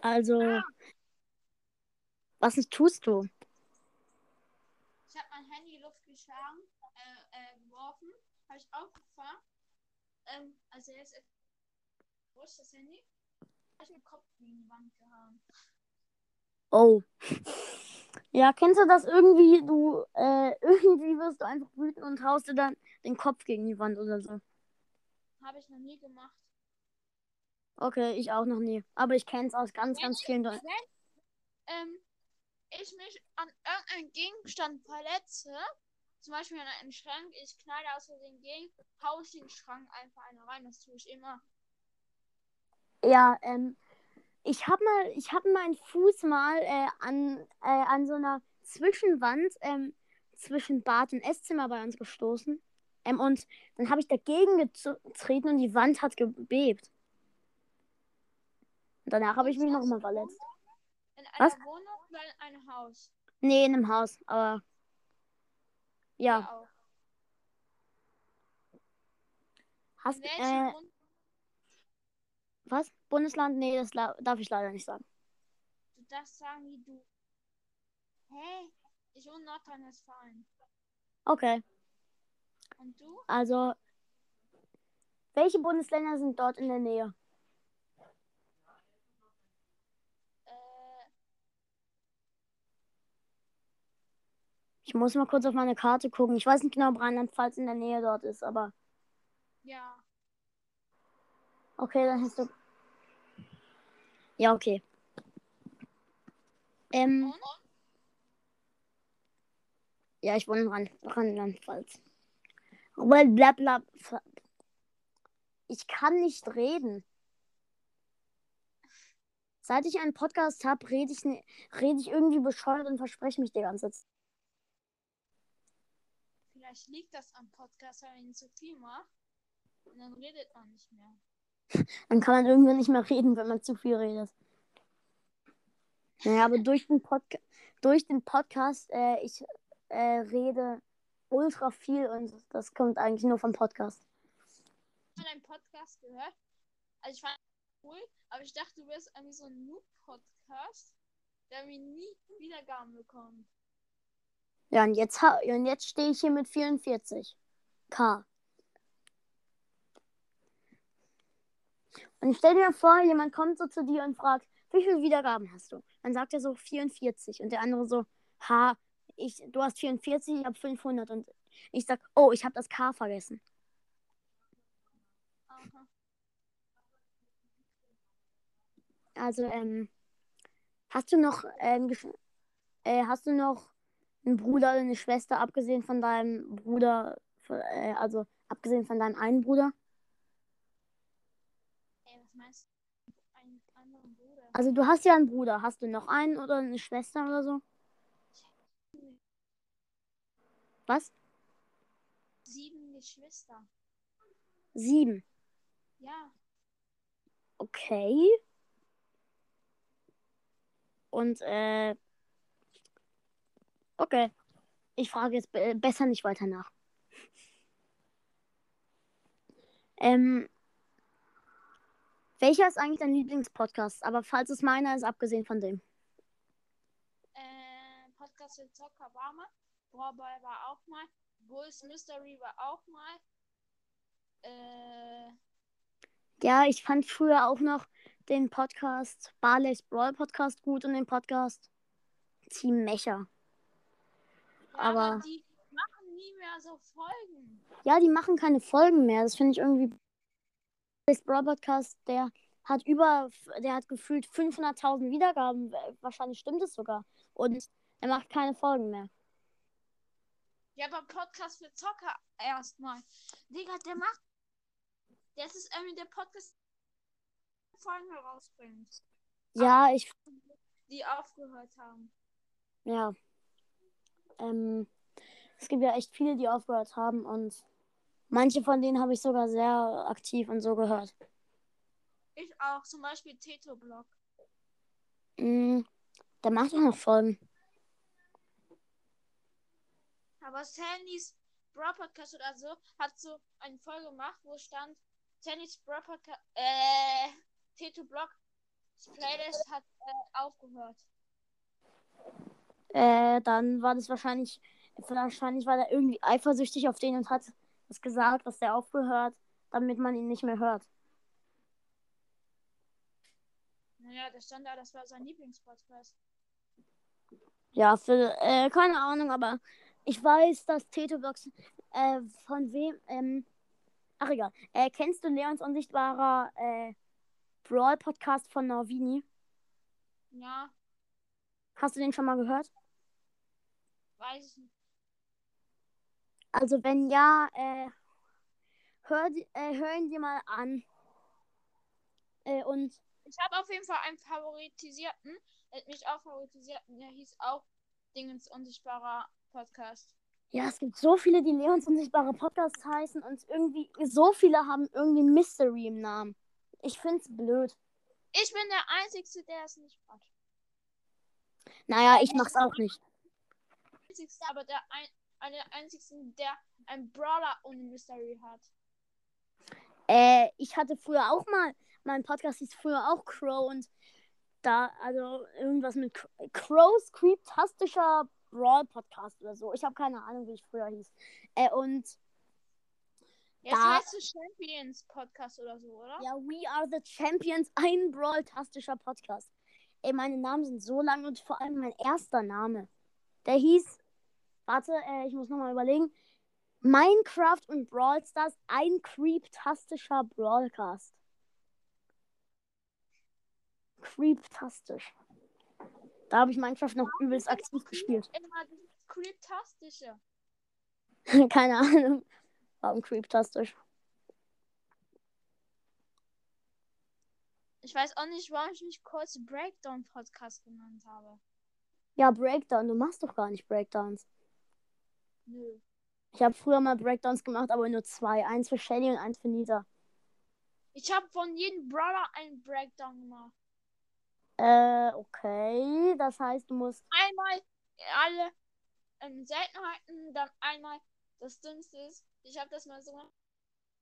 Also, Ah. was tust du? Ich habe mein Handy in Luft geschlagen, äh, äh, geworfen, habe ich aufgefahren. Ähm, also jetzt, wo ist das Handy? Hab ich den Kopf gegen die Wand gehauen. Oh. Ja, kennst du das irgendwie? Du, äh, irgendwie wirst du einfach wütend und haust dir dann den Kopf gegen die Wand oder so. Habe ich noch nie gemacht. Okay, ich auch noch nie. Aber ich kenne es aus ganz, ganz vielen Leuten. Wenn ähm, ich mich an irgendeinen Gegenstand verletze, zum Beispiel an einen Schrank, ich knalle aus Versehen gegen, hau ich den Schrank einfach eine rein. Das tue ich immer. Ja, ähm, ich habe mal, ich habe meinen Fuß mal äh, an, äh, an so einer Zwischenwand ähm, zwischen Bad und Esszimmer bei uns gestoßen. Ähm, und dann habe ich dagegen getreten und die Wand hat gebebt. Und danach habe ich mich nochmal verletzt. In einer Was? Wohnung oder in einem Haus? Nee, in einem Haus, aber ja. Auch. Hast äh, Bund- was? Bundesland? Nee, das darf ich leider nicht sagen. du darfst sagen, wie du. Hä? Ich wohne in Nordrhein-Westfalen. Okay, Und du? also welche Bundesländer sind dort in der Nähe? Ich muss mal kurz auf meine Karte gucken. Ich weiß nicht genau, ob Rheinland-Pfalz in der Nähe dort ist, aber ja. okay, dann hast du. Ja, okay. Ähm, ja, ich wohne in Rhein- Rheinland-Pfalz. Blablabla. Ich kann nicht reden. Seit ich einen Podcast habe, rede ich, ne- rede ich irgendwie bescheuert und verspreche mich die ganze Zeit. Vielleicht liegt das am Podcast, weil man zu viel macht. Und dann redet man nicht mehr. Dann kann man irgendwann nicht mehr reden, wenn man zu viel redet. Naja, aber durch den, Podca durch den Podcast, äh, ich äh, rede ultra viel und das kommt eigentlich nur vom Podcast. Ich habe deinen Podcast gehört. Also ich fand cool, aber ich dachte, du wärst irgendwie so ein Noob-Podcast, der mir nie Wiedergaben bekommt. Ja, und jetzt, und jetzt stehe ich hier mit 44. K. Und stell dir vor, jemand kommt so zu dir und fragt, wie viele Wiedergaben hast du? Dann sagt er so 44 und der andere so, ha, ich, du hast 44, ich habe 500 und ich sag, oh, ich habe das K vergessen. Also, ähm, hast du noch, ähm, äh, hast du noch einen Bruder oder eine Schwester, abgesehen von deinem Bruder, äh, also abgesehen von deinem einen Bruder? Ey, was meinst du? Einen anderen Bruder. Also du hast ja einen Bruder. Hast du noch einen oder eine Schwester oder so? Was? Sieben Geschwister. Sieben. Ja. Okay. Und, äh. Okay. Ich frage jetzt be besser nicht weiter nach. Ähm. Welcher ist eigentlich dein Lieblingspodcast? Aber falls es meiner ist, abgesehen von dem. Äh, Podcast für Zocker war mal. Brawlball war auch mal. Bulls Mystery war auch mal. Äh, Ja, ich fand früher auch noch den Podcast Barley's Brawl Podcast gut und den Podcast Team Mecha. Ja, Aber- die machen nie mehr so Folgen. Ja, die machen keine Folgen mehr. Das finde ich irgendwie. Barley's Brawl Podcast, der hat über, der hat gefühlt 500.000 Wiedergaben. Wahrscheinlich stimmt es sogar. Und er macht keine Folgen mehr. Ja, aber Podcast für Zocker erstmal. Digga, der macht. Das ist irgendwie der Podcast, der Folgen herausbringt, Ja, ich, die aufgehört haben. ja. Ähm, es gibt ja echt viele, die aufgehört haben und manche von denen habe ich sogar sehr aktiv und so gehört. Ich auch, zum Beispiel Teto Blog. Mm, der macht auch noch Folgen. Aber Sandys Bro Podcast oder so hat so eine Folge gemacht, wo stand Sandys Bro Podcast, äh, Teto Blog Playlist hat äh, aufgehört. Äh, dann war das wahrscheinlich, wahrscheinlich war der irgendwie eifersüchtig auf den und hat es gesagt, dass der aufgehört, damit man ihn nicht mehr hört. Naja, da stand da, das war sein Lieblingspodcast. Ja, für, äh, keine Ahnung, aber ich weiß, dass Teto-Box, äh, von wem, ähm, ach egal, äh, kennst du Leons unsichtbarer, äh, Brawl-Podcast von Norvini? Ja, Hast du den schon mal gehört? weiß ich nicht. Also wenn ja, äh, hör, äh, hör ihn dir mal an. Äh, und Ich habe auf jeden Fall einen favoritisierten, der hat mich auch favorisiert, und der hieß auch Dingens unsichtbarer Podcast. ja, es gibt so viele, die Leons unsichtbare Podcasts heißen und irgendwie, so viele haben irgendwie Mystery im Namen. Ich find's blöd. Ich bin der Einzige, der es nicht hat. Naja, ich mach's auch nicht. Einzigste, aber der ein, einer der einzigsten, der ein Brawler ohne Mystery hat. Äh, ich hatte früher auch mal, mein Podcast hieß früher auch Crow und da, also irgendwas mit Cr- Crows Creeptastischer Brawl Podcast oder so. Ich habe keine Ahnung, wie ich früher hieß. Äh, und Jetzt Da- heißt es Champions Podcast oder so, oder? ja, We Are the Champions, ein Brawl-tastischer Podcast. Ey, meine Namen sind so lang und vor allem mein erster Name. Der hieß, warte, äh, ich muss nochmal überlegen. Minecraft und Brawl Stars, ein creeptastischer Brawlcast. Creeptastisch. Da habe ich Minecraft noch übelst aktiv gespielt. Immer Creeptastische. Keine Ahnung. Warum creeptastisch? Ich weiß auch nicht, warum ich mich kurz Breakdown Podcast genannt habe. Ja, Breakdown. Du machst doch gar nicht Breakdowns. Nö. Ich habe früher mal Breakdowns gemacht, aber nur zwei. Eins für Shelly und eins für Nita. Ich habe von jedem Brawler einen Breakdown gemacht. Äh, okay. Das heißt, du musst. Einmal alle ähm, Seltenheiten, dann einmal das Dünnste ist. Ich habe das mal so gemacht.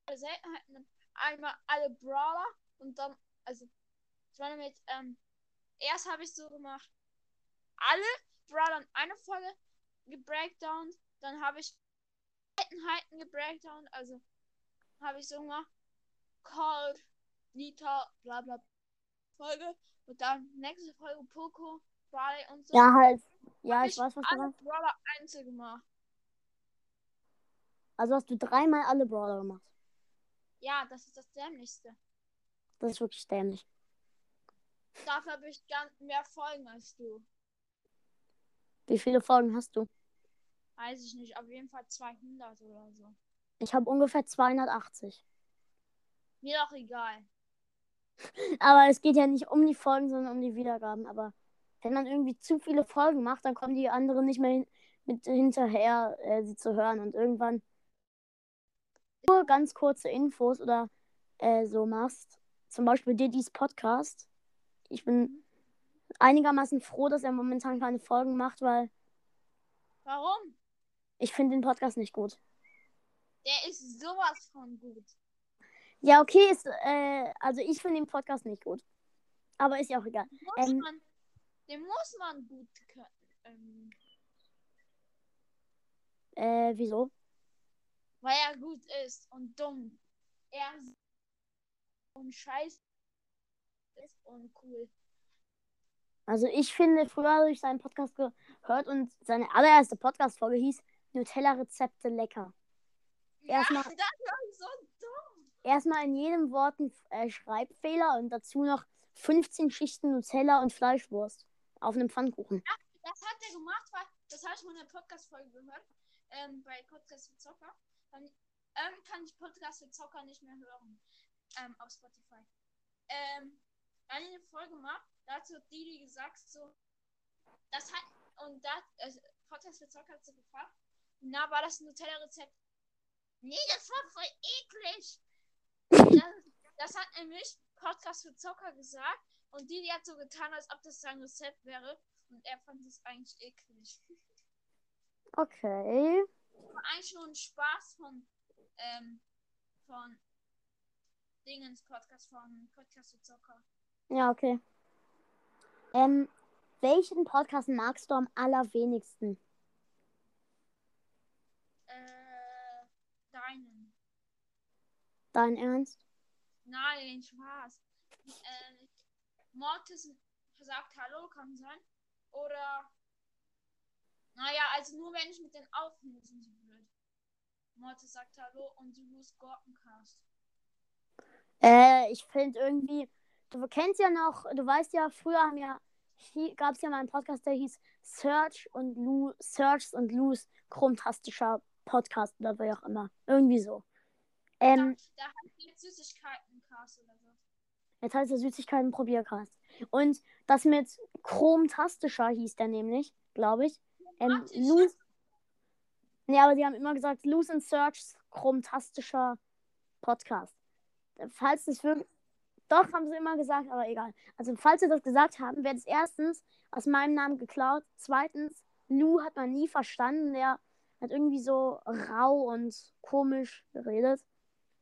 Alle Seltenheiten, dann einmal alle Brawler und dann, also, ich meine mit, ähm, erst habe ich so gemacht, alle Brawler in eine Folge gebreakdownt, dann habe ich Seltenheiten gebreakdownt, also habe ich so gemacht, Cold, Nita, bla bla Folge und dann nächste Folge Poco, Friday und so. Ja, halt. Ja, Hab ich weiß, was du meinst. Brawler einzeln gemacht. Also hast du dreimal alle Brawler gemacht. Ja, das ist das Dämlichste. Das ist wirklich dämlich. Dafür habe ich ganz mehr Folgen als du. Wie viele Folgen hast du? Weiß ich nicht, auf jeden Fall 200 oder so. Ich habe ungefähr 280. Mir doch egal. Aber es geht ja nicht um die Folgen, sondern um die Wiedergaben. Aber wenn man irgendwie zu viele Folgen macht, dann kommen die anderen nicht mehr hin, mit hinterher, äh, sie zu hören. Und irgendwann nur ganz kurze Infos oder äh, so machst. Zum Beispiel Diddy's Podcast. Ich bin einigermaßen froh, dass er momentan keine Folgen macht, weil Warum? ich finde den Podcast nicht gut. Der ist sowas von gut. Ja, okay, ist, äh, also ich finde den Podcast nicht gut. Aber ist ja auch egal. Den muss Ähm, man, den muss man gut können. Ähm, Äh, wieso? Weil er gut ist und dumm. Er und scheiß ist und cool. Also ich finde, früher habe ich seinen Podcast gehört und seine allererste Podcast-Folge hieß Nutella-Rezepte lecker. Erstmal- ja, das war so dumm. Erstmal in jedem Wort ein äh, Schreibfehler und dazu noch 15 Schichten Nutella und Fleischwurst auf einem Pfannkuchen. Das hat er gemacht, weil das habe ich mal in der Podcast-Folge gehört. Ähm, bei Podcast für Zocker. Dann ähm, kann ich Podcast für Zocker nicht mehr hören. Ähm, auf Spotify. Ähm, eine Folge gemacht, da hat Didi gesagt, so, das hat, und da, also, Podcast für Zocker hat so gefragt, na, war das ein Nutella-Rezept? Nee, das war voll eklig. das, das hat nämlich Podcast für Zocker gesagt und Didi hat so getan, als ob das sein Rezept wäre und er fand es eigentlich eklig. Okay. War eigentlich nur ein Spaß von, ähm, von Dingens Podcast, von Podcast für Zocker. Ja, okay. Ähm, welchen Podcast magst du am allerwenigsten? Äh, deinen. Dein Ernst? Nein, Spaß. Äh, Mortis sagt Hallo, kann sein. Oder. Naja, also nur wenn ich mit den aufnehme, sind sie blöd. Mortis sagt Hallo und du musst Gurkencast. Äh, ich finde irgendwie, du kennst ja noch, du weißt ja, früher haben ja, gab es ja mal einen Podcast, der hieß Search und Lu, Search und Lose chromtastischer Podcast oder wie auch immer. Irgendwie so. Ähm, da, da hat jetzt Süßigkeitencast oder so. jetzt heißt er Süßigkeiten Probiercast. Und das mit chromtastischer hieß der nämlich, glaube ich. Ähm? Lose. Nee, aber die haben immer gesagt, Lose and Search chromtastischer Podcast. Falls das wirklich. Doch, haben sie immer gesagt, aber egal. Also, falls sie das gesagt haben, wäre das erstens aus meinem Namen geklaut. Zweitens, Lou hat man nie verstanden. Der hat irgendwie so rau und komisch geredet.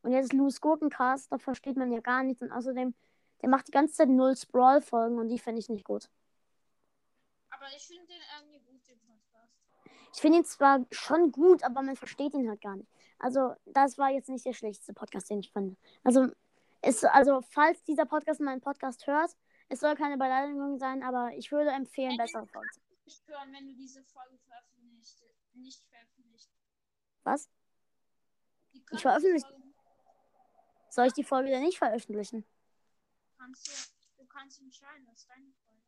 Und jetzt ist Lou's Gurkencast, da versteht man ja gar nichts. Und außerdem, der macht die ganze Zeit null Sprawl-Folgen und die finde ich nicht gut. Aber ich finde den irgendwie gut, den Podcast. Ich finde ihn zwar schon gut, aber man versteht ihn halt gar nicht. Also, das war jetzt nicht der schlechteste Podcast, den ich fand. Also, es, also falls dieser Podcast meinen Podcast hört, es soll keine Beleidigung sein, aber ich würde empfehlen, bessere Folgen. zu- Nicht hören, wenn du diese Folge veröffentlicht, nicht veröffentlicht. Was? Können veröffentliche- Soll ich die Folge denn nicht veröffentlichen? Kannst du, du kannst entscheiden, das ist deine Folge.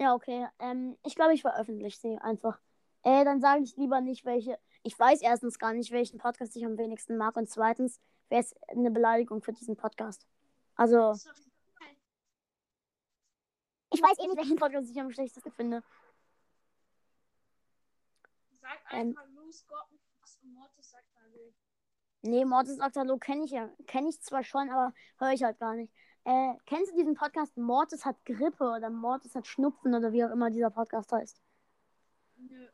Ja, okay. Ähm, ich glaube, ich veröffentliche sie einfach. Äh, dann sage ich lieber nicht, welche. Ich weiß erstens gar nicht, welchen Podcast ich am wenigsten mag. Und zweitens wäre es eine Beleidigung für diesen Podcast. Also, ich weiß eh nicht, welchen Podcast ich am schlechtesten finde. Sag Ähm. einfach Loose Gurkencast und Mortis sagt. Nee, Mortis sagt Hallo kenne ich ja. Kenne ich zwar schon, aber höre ich halt gar nicht. Äh, kennst du diesen Podcast Mortis hat Grippe oder Mortis hat Schnupfen oder wie auch immer dieser Podcast heißt? Nö.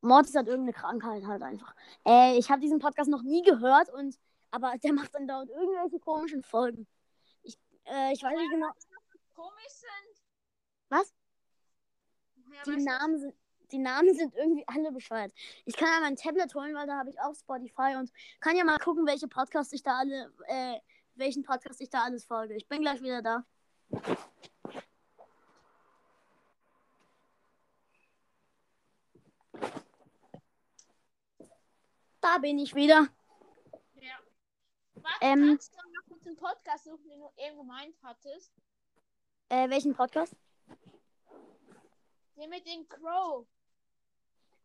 Mortis hat irgendeine Krankheit halt einfach. Äh, ich habe diesen Podcast noch nie gehört und aber der macht dann dort irgendwelche komischen Folgen. Ich, äh, ich weiß nicht genau. Komisch sind. Was? Ja, Die Namen sind. Die Namen sind irgendwie alle bescheuert. Ich kann ja mein Tablet holen, weil da habe ich auch Spotify und kann ja mal gucken, welche Podcasts ich da alle, äh, welchen Podcast ich da alles folge. Ich bin gleich wieder da. Da bin ich wieder. Ja. Warte, Ähm. kannst du noch kurz den Podcast suchen, den du eben gemeint hattest? Äh, welchen Podcast? Den mit dem Crow.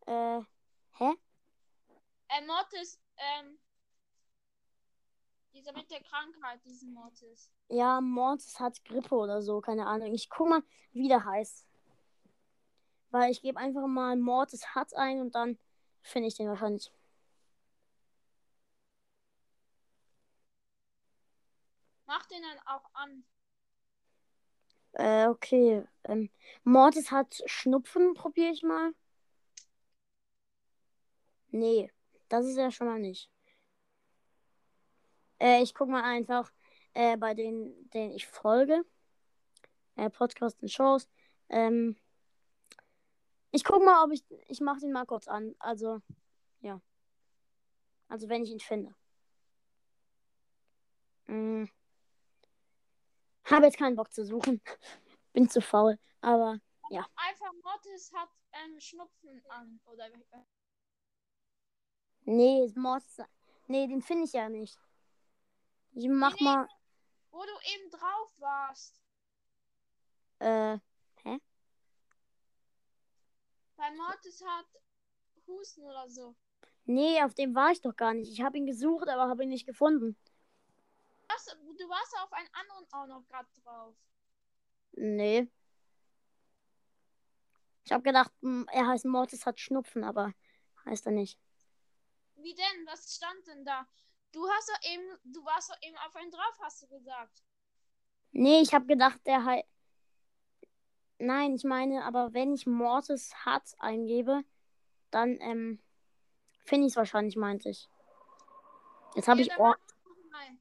Äh, hä? Äh, Mortis, ähm. Dieser mit der Krankheit, diesen Mortis. Ja, Mortis hat Grippe oder so, keine Ahnung. Ich guck mal, wie der heißt. Weil ich gebe einfach mal Mortis hat ein und dann finde ich den wahrscheinlich. Mach den dann auch an. Äh, okay. Ähm, Mortis hat Schnupfen, probiere ich mal. Nee, das ist ja schon mal nicht. Äh, ich guck mal einfach äh, bei denen, denen ich folge. Äh, Podcasts und Shows. Ähm, ich guck mal, ob ich. Ich mach den mal kurz an. Also, Ja. Also wenn ich ihn finde. Hm. Habe jetzt keinen Bock zu suchen. Bin zu faul. Aber Ja. Einfach Mortis hat ähm, Schnupfen an. Oder nee, Mords. Nee, den finde ich ja nicht. Ich mach Nee, nee. mal. wo du eben drauf warst. Äh. Weil Mortis hat Husten oder so. Nee, auf dem war ich doch gar nicht. Ich habe ihn gesucht, aber habe ihn nicht gefunden. Was, du warst auf einen anderen auch noch gerade drauf. Nee. Ich habe gedacht, er heißt Mortis hat Schnupfen, aber heißt er nicht. Wie denn? Was stand denn da? Du hast doch eben, du warst doch eben auf einen drauf, hast du gesagt. Nee, ich habe gedacht, der heißt. Nein, ich meine, aber wenn ich Mortis hat eingebe, dann ähm, finde ich es wahrscheinlich, meinte ich. Jetzt habe Ja, ich dann Ohr. mach doch mal.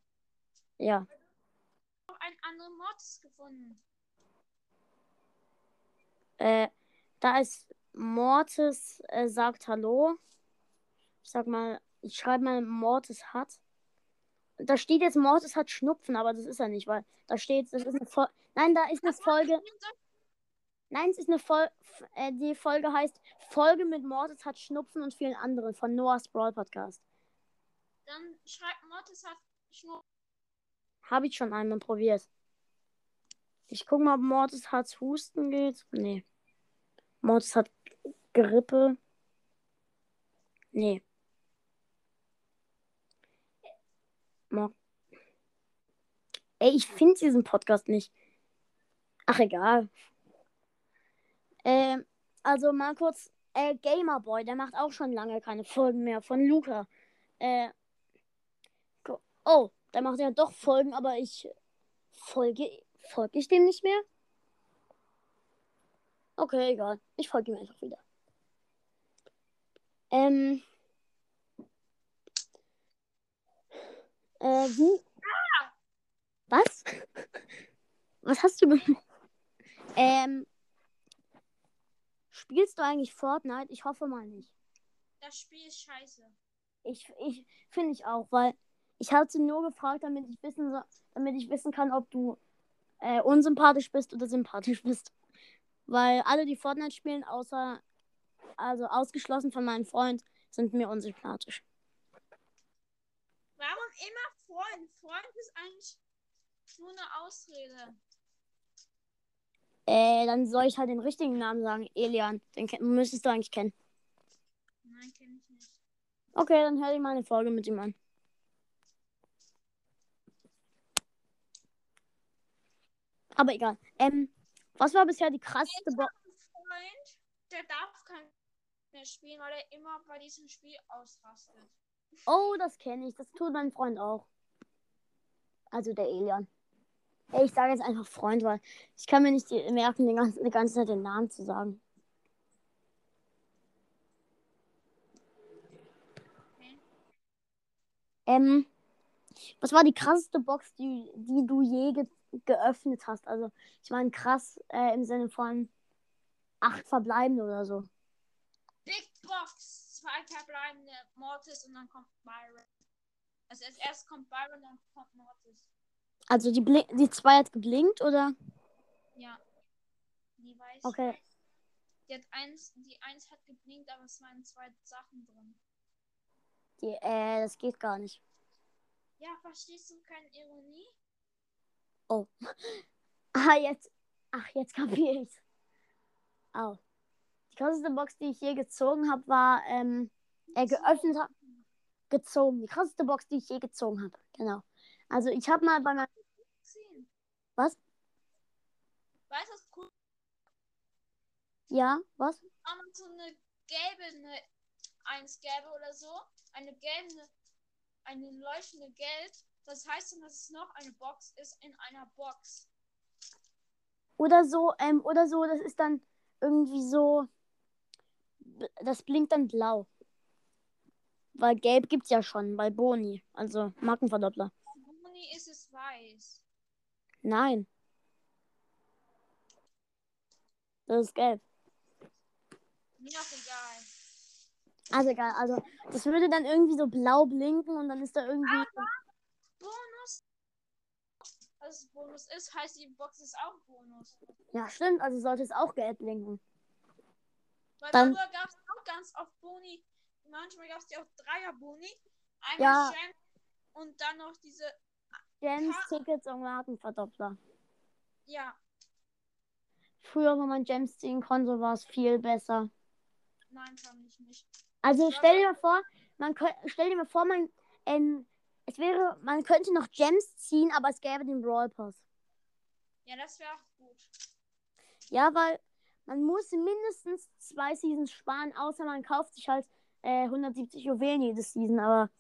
Ja. Ich hab einen anderen Mortis gefunden. Äh, da ist Mortis äh, sagt Hallo. Ich sag mal, ich schreibe mal Mortis hat. Da steht jetzt Mortis hat Schnupfen, aber das ist er nicht, weil da steht, das ist eine Folge. Nein, da ist eine Folge. Nein, es ist eine Folge. Äh, die Folge heißt Folge mit Mortis hat Schnupfen und vielen anderen von Noah's Brawl Podcast. Dann schreibt Mortis hat Schnupfen. Habe ich schon einmal probiert. Ich gucke mal, ob Mortis hat Husten geht. Nee. Mortis hat Grippe. Nee. Mor Ey, ich finde diesen Podcast nicht. Ach, egal. Ähm, also mal kurz. Äh, Gamerboy, der macht auch schon lange keine Folgen mehr von Luca. Äh, oh, der macht ja doch Folgen, aber ich folge, folge ich dem nicht mehr? Okay, egal. Ich folge ihm einfach wieder. Ähm. Äh, wie? Was? Was hast du gemacht? Ähm. Spielst du eigentlich Fortnite? Ich hoffe mal nicht. Das Spiel ist scheiße. Ich, ich finde ich auch, weil ich hatte nur gefragt, damit ich wissen, so, damit ich wissen kann, ob du äh, unsympathisch bist oder sympathisch bist. Weil alle, die Fortnite spielen, außer, also ausgeschlossen von meinem Freund, sind mir unsympathisch. Warum immer Freund? Freund ist eigentlich nur eine Ausrede. Äh, dann soll ich halt den richtigen Namen sagen. Elian. Den müsstest du eigentlich kennen. Nein, kenne ich nicht. Okay, dann höre ich mal eine Folge mit ihm an. Aber egal. Ähm, was war bisher die krasseste Bo Ein Freund, der darf kein mehr spielen, weil er immer bei diesem Spiel ausrastet. Oh, das kenne ich. Das tut mein Freund auch. Also der Elian. Ich sage jetzt einfach Freund, weil ich kann mir nicht merken, die ganze, die ganze Zeit den Namen zu sagen. Okay. Ähm, was war die krasseste Box, die, die du je geöffnet hast? Also, ich meine krass äh, im Sinne von acht verbleibende oder so. Big Box, zwei verbleibende Mortis und dann kommt Byron. Also als erst kommt Byron, dann kommt Mortis. Also die, Bli die zwei hat geblinkt oder? Ja. Die weiß. Okay. Die hat eins, die eins hat geblinkt, aber es waren zwei Sachen drin. Die, äh, das geht gar nicht. Ja, verstehst du keine Ironie? Ah, jetzt. Ach, jetzt kapier ich's. Au. Die krasseste Box, die ich je gezogen habe, war, ähm, äh, geöffnet habe. Gezogen. Die krasseste Box, die ich je gezogen habe. Genau. Also ich habe mal bei meinem. Was? Weißt du, cool Ja, was? wenn man so eine gelbe, eine eins gelbe oder so, eine gelbe, eine leuchtende Gelb, das heißt dann, dass es noch eine Box ist in einer Box. Oder so, ähm, oder so, das ist dann irgendwie so. Das blinkt dann blau. Weil gelb gibt's ja schon bei Boni. Also Markenverdoppler. Bei Boni ist es weiß. Nein. Das ist gelb. Mir auch egal. Also egal, also das würde dann irgendwie so blau blinken und dann ist da irgendwie. Bonus. Also Bonus ist, heißt die Box ist auch Bonus. Ja, stimmt, also sollte es auch gelb blinken. Weil Dann- früher gab es auch ganz oft Boni. Manchmal gab es die auch Dreier-Boni. Einmal Ja. Und dann noch diese. Gems, Tickets und Markenverdoppler. Ja, Früher, wo man Gems ziehen konnte, war es viel besser. nein, fand ich nicht. Also Ja, stell dir mal vor, man stell dir mal vor, man, ähm, es wäre, man könnte noch Gems ziehen, aber es gäbe den Brawl Pass. Ja, das wäre auch gut. Ja, weil man muss mindestens zwei Seasons sparen, außer man kauft sich halt äh, 170 Juwelen jedes Season, aber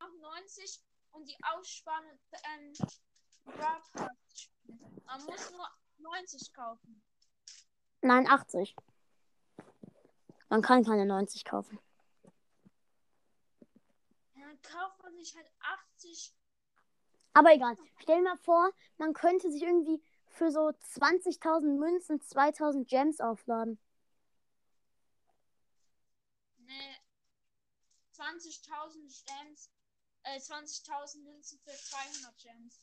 Auch 90 und die Aussparen ähm, Brawl Pass. Man muss nur 90 kaufen. nein, 80. Man kann keine 90 kaufen. Kauft man sich halt 80. Aber egal. Stell dir mal vor, man könnte sich irgendwie für so 20.000 Münzen 2.000 Gems aufladen. Ne, 20.000 Gems. Äh, 20.000 Münzen für 200 Gems.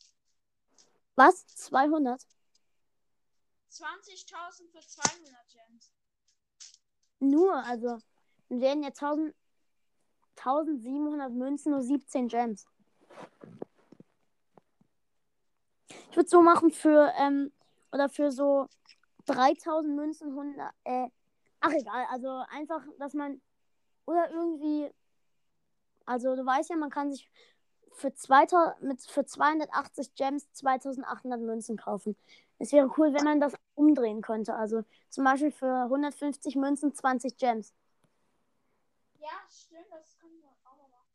Was? 200? 20.000 für 200 Gems. Nur, also, dann wären ja 1000, 1700 Münzen nur 17 Gems. Ich würde so machen für, ähm, oder für so 3000 Münzen 100, äh, ach egal, also einfach, dass man, oder irgendwie, also du weißt ja, man kann sich für, 2000, mit, für 280 Gems 2800 Münzen kaufen. Es wäre cool, wenn man das umdrehen könnte, also zum Beispiel für 150 Münzen 20 Gems. Ja, stimmt, das können wir auch noch machen.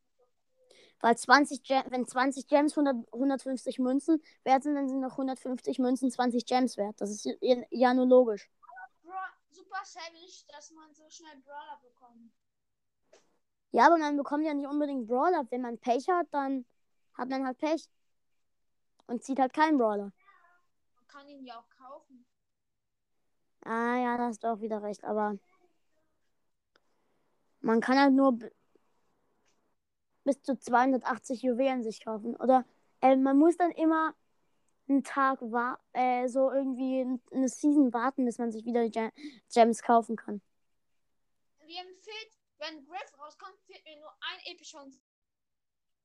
Weil 20 Gem wenn 20 Gems 100, 150 Münzen wert sind, dann sind noch 150 Münzen 20 Gems wert. Das ist ja, nur logisch. Bro, super savage, dass man so schnell Brawler bekommt. Ja, aber man bekommt ja nicht unbedingt Brawler. Wenn man Pech hat, dann hat man halt Pech. Und zieht halt keinen Brawler. Man kann ihn ja auch kaufen. Ah ja, da hast du auch wieder recht. Aber man kann halt nur bis zu 280 Juwelen sich kaufen. Oder äh, man muss dann immer einen Tag wa äh, so irgendwie eine Season warten, bis man sich wieder Gem Gems kaufen kann. Mir fehlt, wenn Griff rauskommt, fehlt mir nur ein Epischon.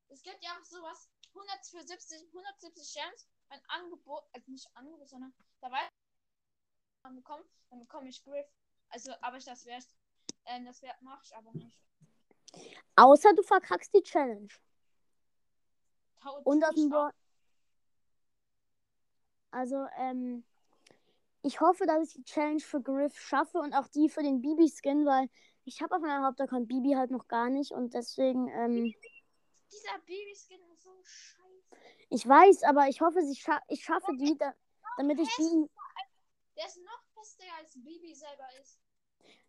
Es gibt ja auch sowas, 170, 170 Gems, ein Angebot, also nicht Angebot, sondern dabei bekommt, dann bekomme ich Griff. Also, aber ich das wert, ähm, das wert mache ich aber nicht. Außer du verkackst die Challenge. Tau- Und das Also, ähm, ich hoffe, dass ich die Challenge für Griff schaffe und auch die für den Bibi-Skin, weil ich habe auf meinem Hauptaccount Bibi halt noch gar nicht und deswegen, ähm, Dieser Babyskin ist so scheiße. ich weiß, aber ich hoffe, ich, scha ich schaffe die, da damit ich die. Der ist noch hässlicher als Bibi selber ist.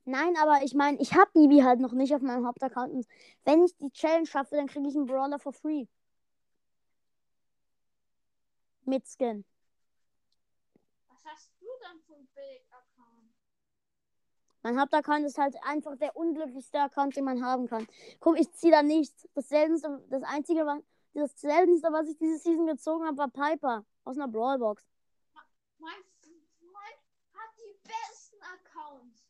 Nein, aber ich meine, ich habe Bibi halt noch nicht auf meinem Hauptaccount und wenn ich die Challenge schaffe, dann kriege ich einen Brawler for free. Mit Skin. Was hast du denn für ein Bild-Account? Mein Hauptaccount ist halt einfach der unglücklichste Account, den man haben kann. Guck, ich ziehe da nichts. Das seltenste, das einzige, was, das seltenste, was ich diese Season gezogen habe, war Piper aus einer Brawlbox. Mein Freund hat die besten Accounts.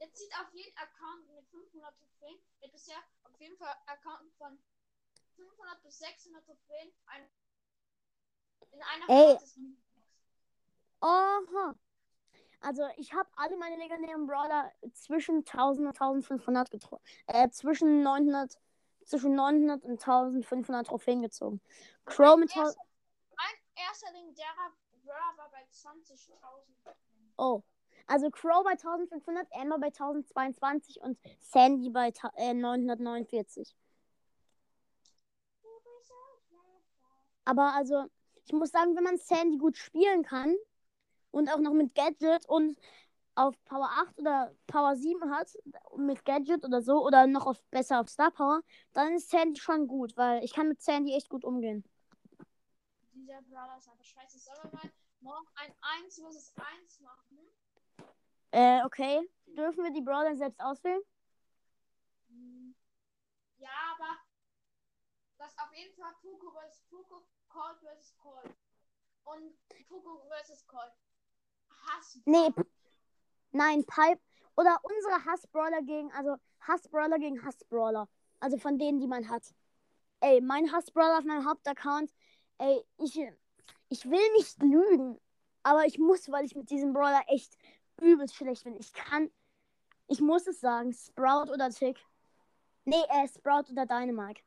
Der zieht auf jeden Account mit 500 Trophäen. Der bisher auf jeden Fall Account von 500 bis 600 Trophäen. Ein, in einer Ey. Oha. Also ich habe alle meine legendären Brawler zwischen 1000 und 1500 getroffen. Äh, zwischen 900, zwischen 900 und 1500 Trophäen gezogen. Crow mit 1000. Mein erster legendärer Brawler war bei 20.000. Oh. Also Crow bei 1500, Amber bei 1022 und Sandy bei äh, 949. Aber also, ich muss sagen, wenn man Sandy gut spielen kann und auch noch mit Gadget und auf Power 8 oder Power 7 hat, mit Gadget oder so, oder noch auf, besser auf Star Power, dann ist Sandy schon gut, weil ich kann mit Sandy echt gut umgehen. Dieser Brawler ist einfach scheiße. Sollen wir mal morgen ein 1 vs 1 machen? Äh, okay. dürfen wir die Brawler selbst auswählen? Hm. Ja, aber das auf jeden Fall Poco vs. Poco, Cold vs. Cold. Und Poco vs. Cold. Hass. Nee, nein, Pipe. Oder unsere Hassbrawler gegen, also Hassbrawler gegen Hassbrawler. Also von denen, die man hat. Ey, mein Hassbrawler auf meinem Hauptaccount. Ey, ich, ich will nicht lügen. Aber ich muss, weil ich mit diesem Brawler echt übelst schlecht bin. Ich kann, ich muss es sagen, Sprout oder Tick. Nee, äh, Sprout oder Dynamite.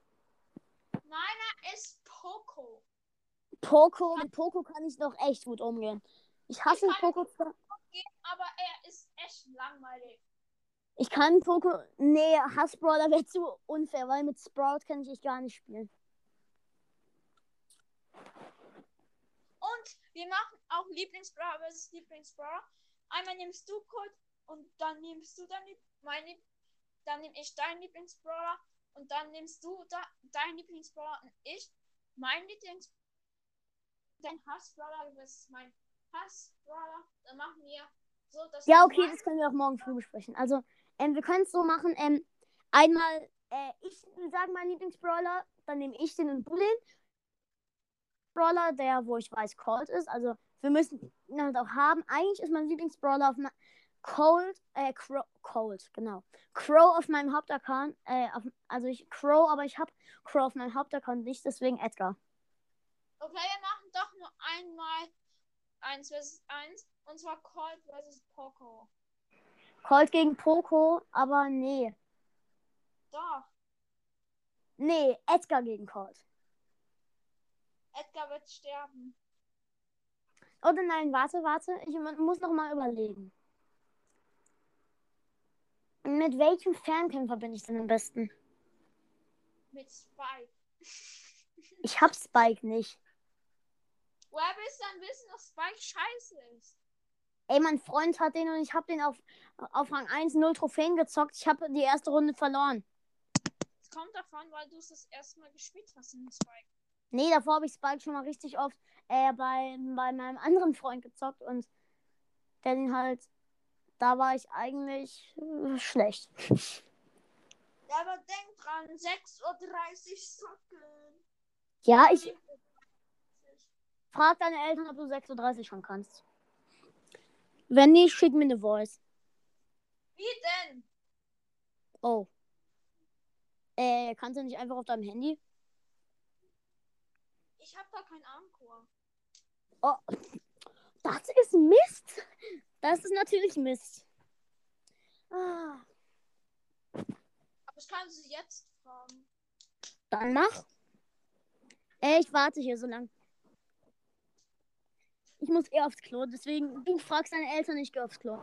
Meiner ist Poco. Poco, mit Poco kann ich doch echt gut umgehen. Ich hasse Ich Poco zwar. Aber er ist echt langweilig. Ich kann Poco. Nee, Hassbrawler wäre zu unfair, weil mit Sprout kann ich echt gar nicht spielen. Und wir machen auch Lieblingsbrawler versus Lieblingsbrawler. Einmal nimmst du Cold und dann nimmst du dein Lieb mein Lieb dann nehme ich deinen Lieblingsbrawler und dann nimmst du da deinen Lieblingsbrawler und ich mein Lieblings dein Hassbrawler versus mein Hassbrawler. Dann machen wir so, dass Ja, du okay, das können wir auch morgen früh besprechen. Also, ähm, wir können es so machen. Ähm, einmal, äh, ich sage meinen Lieblingsbrawler, dann nehme ich den und du den. Brawler, der, wo ich weiß, Cold ist. Also, wir müssen ihn halt auch haben. Eigentlich ist mein Lieblingsbrawler auf meinem Cold, äh, Crow, Cold, genau. Crow auf meinem Hauptaccount, äh, auf, also ich Crow, aber ich habe Crow auf meinem Hauptaccount nicht, deswegen Edgar. Okay, wir machen doch nur einmal eins versus eins und zwar Cold versus Poco. Cold gegen Poco, aber nee. Doch, Nee, Edgar gegen Cold. Edgar wird sterben. Oder nein, warte, warte. Ich mu- muss noch mal überlegen. Mit welchem Fernkämpfer bin ich denn am besten? Mit Spike. Ich hab Spike nicht. Woher willst du dann wissen, dass Spike scheiße ist? Ey, mein Freund hat den und ich hab den auf, auf Rang 1 0 Trophäen gezockt. Ich habe die erste Runde verloren. Es kommt davon, weil du es das erste Mal gespielt hast in Spike. Nee, davor habe ich Spike schon mal richtig oft äh, bei, bei meinem anderen Freund gezockt und der den halt, da war ich eigentlich äh, schlecht. Ja, aber denk dran, 6.30 Uhr zocken. Ja, ich frag deine Eltern, ob du 6.30 Uhr schon kannst. Wenn nicht, schick mir eine Voice. Wie denn? Oh. Äh, kannst du nicht einfach auf deinem Handy? Ich hab da keinen Anchor. Oh. Das ist Mist. Das ist natürlich Mist. Ah, Aber ich kann sie jetzt fragen. dann mach. Äh, ich warte hier so lang. Ich muss eh aufs Klo, deswegen du fragst deine Eltern, ich geh aufs Klo.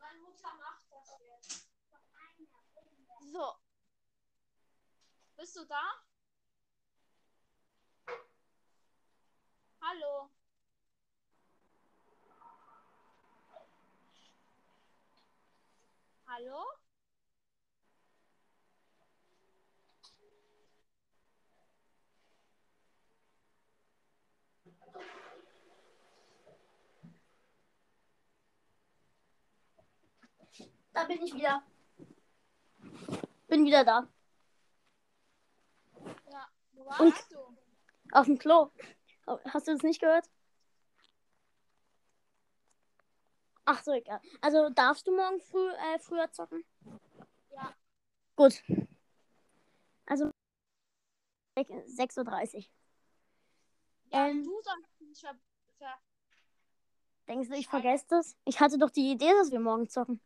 Meine Mutter macht das jetzt. So. Bist du da? Hallo. Hallo? Da bin ich wieder. Wieder da. Ja. Wo Und- warst du? Auf dem Klo. Oh, Hast du das nicht gehört? Ach so, egal. Also darfst du morgen früh äh, früher zocken? Ja. Gut. Also 6.30 Uhr. Ja, Ähm. du sagst nicht ver ver Denkst du, ich vergesse das? Ich hatte doch die Idee, dass wir morgen zocken.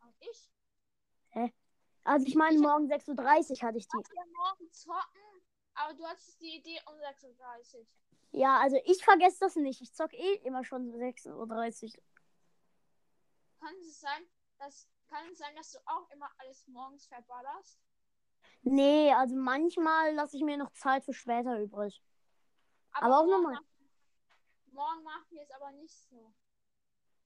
und ich. Also ich meine, Ich- morgen 6.30 Uhr hatte ich die. Wir morgen zocken, aber du hattest die Idee um 6.30 Uhr. Ja, also ich vergesse das nicht. Ich zocke eh immer schon 6.30 Uhr. Kann es sein, dass kann es sein, dass du auch immer alles morgens verballerst? Nee, also manchmal lasse ich mir noch Zeit für später übrig. Aber auch morgen normal. machen- Morgen machen wir es aber nicht so.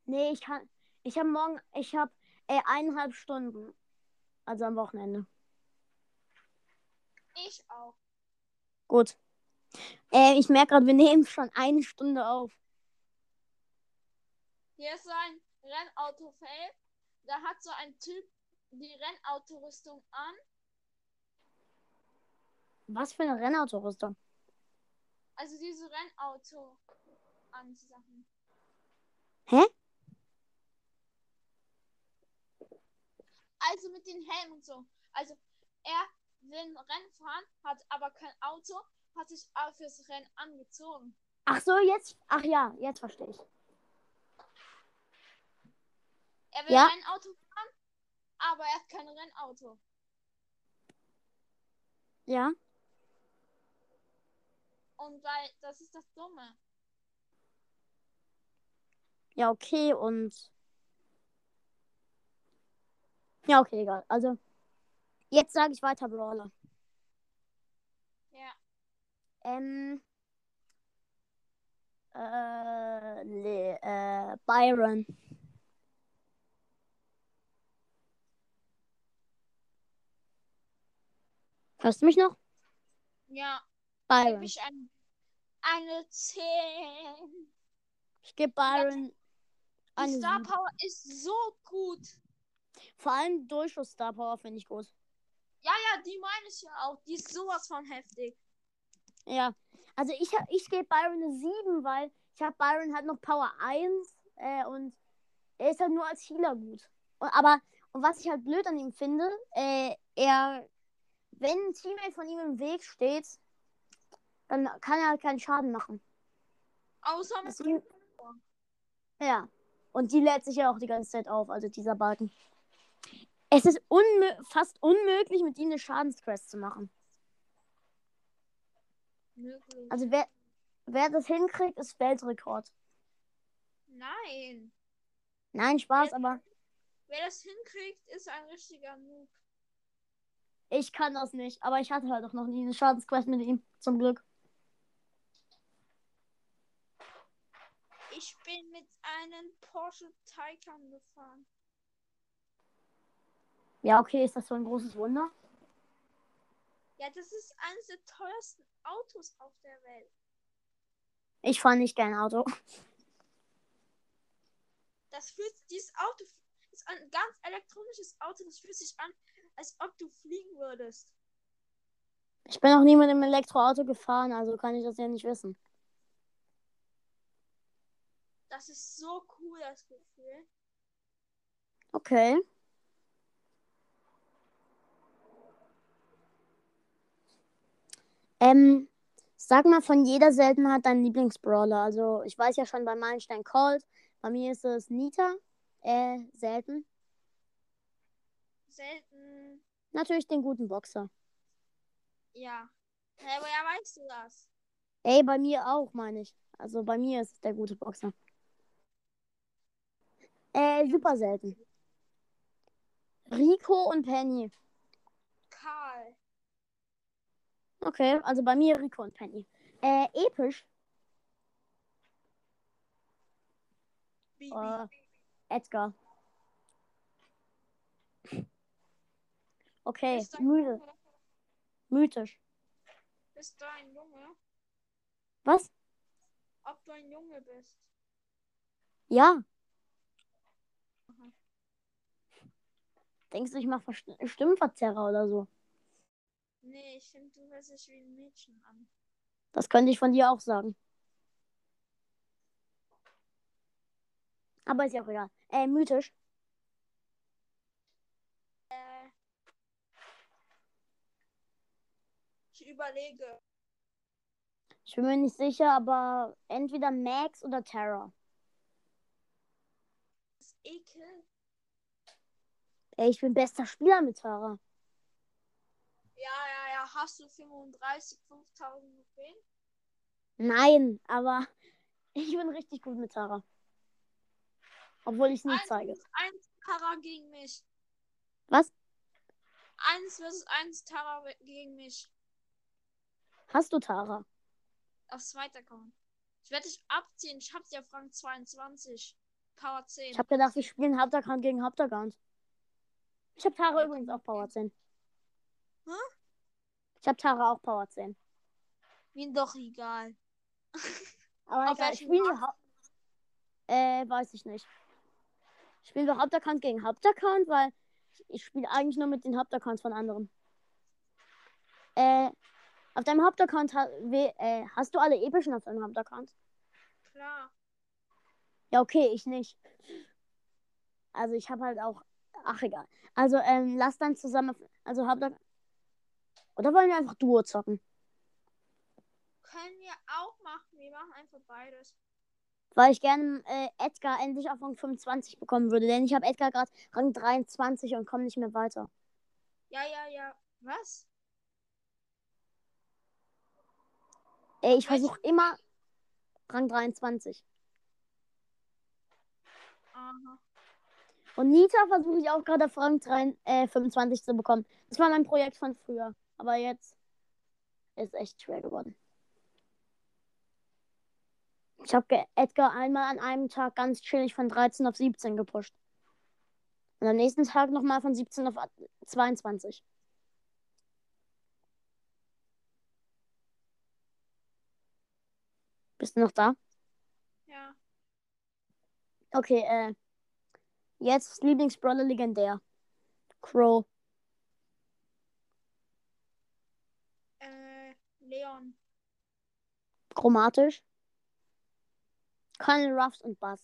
Nee, ich kann. Ich habe morgen. Ich habe äh, eineinhalb Stunden. Also am Wochenende. Ich auch. Gut. Äh, ich merke gerade, wir nehmen schon eine Stunde auf. Hier ist so ein Rennautofeld. Da hat so ein Typ die Rennautorüstung an. Was für eine Rennautorüstung? Also diese Rennauto an Sachen. Hä? Also mit den Helmen und so. Also er will Rennen fahren, hat aber kein Auto, hat sich aber fürs Rennen angezogen. Ach so, jetzt. Ach ja, jetzt verstehe ich. Er will Ja. Rennauto fahren, aber er hat kein Rennauto. Ja. Und weil das ist das Dumme. Ja, okay, und. Ja, okay, egal. Also, jetzt sage ich weiter Brawler. Ja. Ähm. Äh, Le äh, Byron. Hörst du mich noch? Ja. Byron. ich ein, eine 10. Ich gebe Byron Die Star. Power ist so gut. Vor allem Durchschuss Star Power finde ich gut. Ja, ja, die meine ich ja auch. Die ist sowas von heftig. Ja. Also ich, ich gebe Byron eine 7, weil ich habe Byron hat noch Power 1 äh, und er ist halt nur als Healer gut. Und, aber, und was ich halt blöd an ihm finde, äh, er, wenn ein Teammate von ihm im Weg steht, dann kann er halt keinen Schaden machen. Außer mit Deswegen, ja. Und die lädt sich ja auch die ganze Zeit auf, also dieser Balken. Es ist unmö fast unmöglich, mit ihm eine Schadensquest zu machen. möglich. Also wer, wer das hinkriegt, ist Weltrekord. Nein. Nein, Spaß, aber Wer das hinkriegt, ist ein richtiger Noob. ich kann das nicht. Aber ich hatte halt auch noch nie eine Schadensquest mit ihm, zum Glück. Ich bin mit einem Porsche Taycan gefahren. Ja, okay, ist das so ein großes Wunder? Ja, das ist eines der teuersten Autos auf der Welt. Ich fahre nicht gern Auto. Das fühlt, dieses Auto ist ein ganz elektronisches Auto. Das fühlt sich an, als ob du fliegen würdest. Ich bin noch nie mit einem Elektroauto gefahren, also kann ich das ja nicht wissen. Das ist so cool, das Gefühl. Okay. Ähm, sag mal von jeder Seltenheit dein Lieblingsbrawler. Also, ich weiß ja schon bei Meilenstein Cold. Bei mir ist es Nita. Äh, selten. Selten. Natürlich den guten Boxer. Ja. Hä, woher weißt du das? Ey, bei mir auch, meine ich. Also, bei mir ist es der gute Boxer. Äh, super selten. Rico und Penny. Karl. Okay, also bei mir Rico und Penny. Äh, episch. Bibi. Äh, Edgar. Okay, müde. Mythisch. Bist du ein Junge? Was? Ob du ein Junge bist? Ja. Denkst du, ich mache Stimmenverzerrer oder so? Nee, ich finde, du hörst dich wie ein Mädchen an. Das könnte ich von dir auch sagen. Aber ist ja auch egal. Äh, mythisch. Äh. Ich überlege. Ich bin mir nicht sicher, aber entweder Max oder Terra. Das ist Ekel. Ey, ich bin bester Spieler mit Terra. Ja, ja, ja. Hast du 35, 5000 Trophäen? Nein, aber ich bin richtig gut mit Terra. Obwohl ich es nie zeige. versus eins Tara gegen mich. Was? Eins versus eins Tara gegen mich. Hast du Tara? Auf zweiter Account. Ich werde dich abziehen. Ich hab sie auf Rang 22. Power 10. Ich habe gedacht, wir spielen Hauptaccount gegen Hauptaccount. Ich habe Tara übrigens auch Power 10. Hä? Ich habe Tara auch Power 10. Mir doch egal. Aber Auf ich welchem spiele Haupt... Äh, weiß ich nicht. Spielen wir Hauptaccount gegen Hauptaccount, weil ich spiele eigentlich nur mit den Hauptaccounts von anderen. Äh, auf deinem Hauptaccount ha we äh, hast du alle epischen auf deinem Hauptaccount? Klar. Ja, okay, ich nicht. Also ich habe halt auch. Ach egal. Also ähm, lass dann zusammen. auf- Also Hauptaccount. Oder wollen wir einfach Duo zocken? Können wir auch machen. Wir machen einfach beides. Weil ich gerne äh, Edgar endlich auf Rang 25 bekommen würde. Denn ich habe Edgar gerade Rang 23 und komme nicht mehr weiter. Ja, ja, ja. Was? Ey, ich versuche immer Rang 23. Aha. Und Nita versuche ich auch gerade auf Rang 3, äh, 25 zu bekommen. Das war mein Projekt von früher. Aber jetzt ist echt schwer geworden. Ich habe Edgar einmal an einem Tag ganz chillig von 13 auf 17 gepusht. Und am nächsten Tag nochmal von 17 auf 22. Bist du noch da? Ja. Okay, äh. Jetzt Lieblingsbrawler legendär. Crow. Äh, Leon. Chromatisch. Colonel Ruffs und Buzz.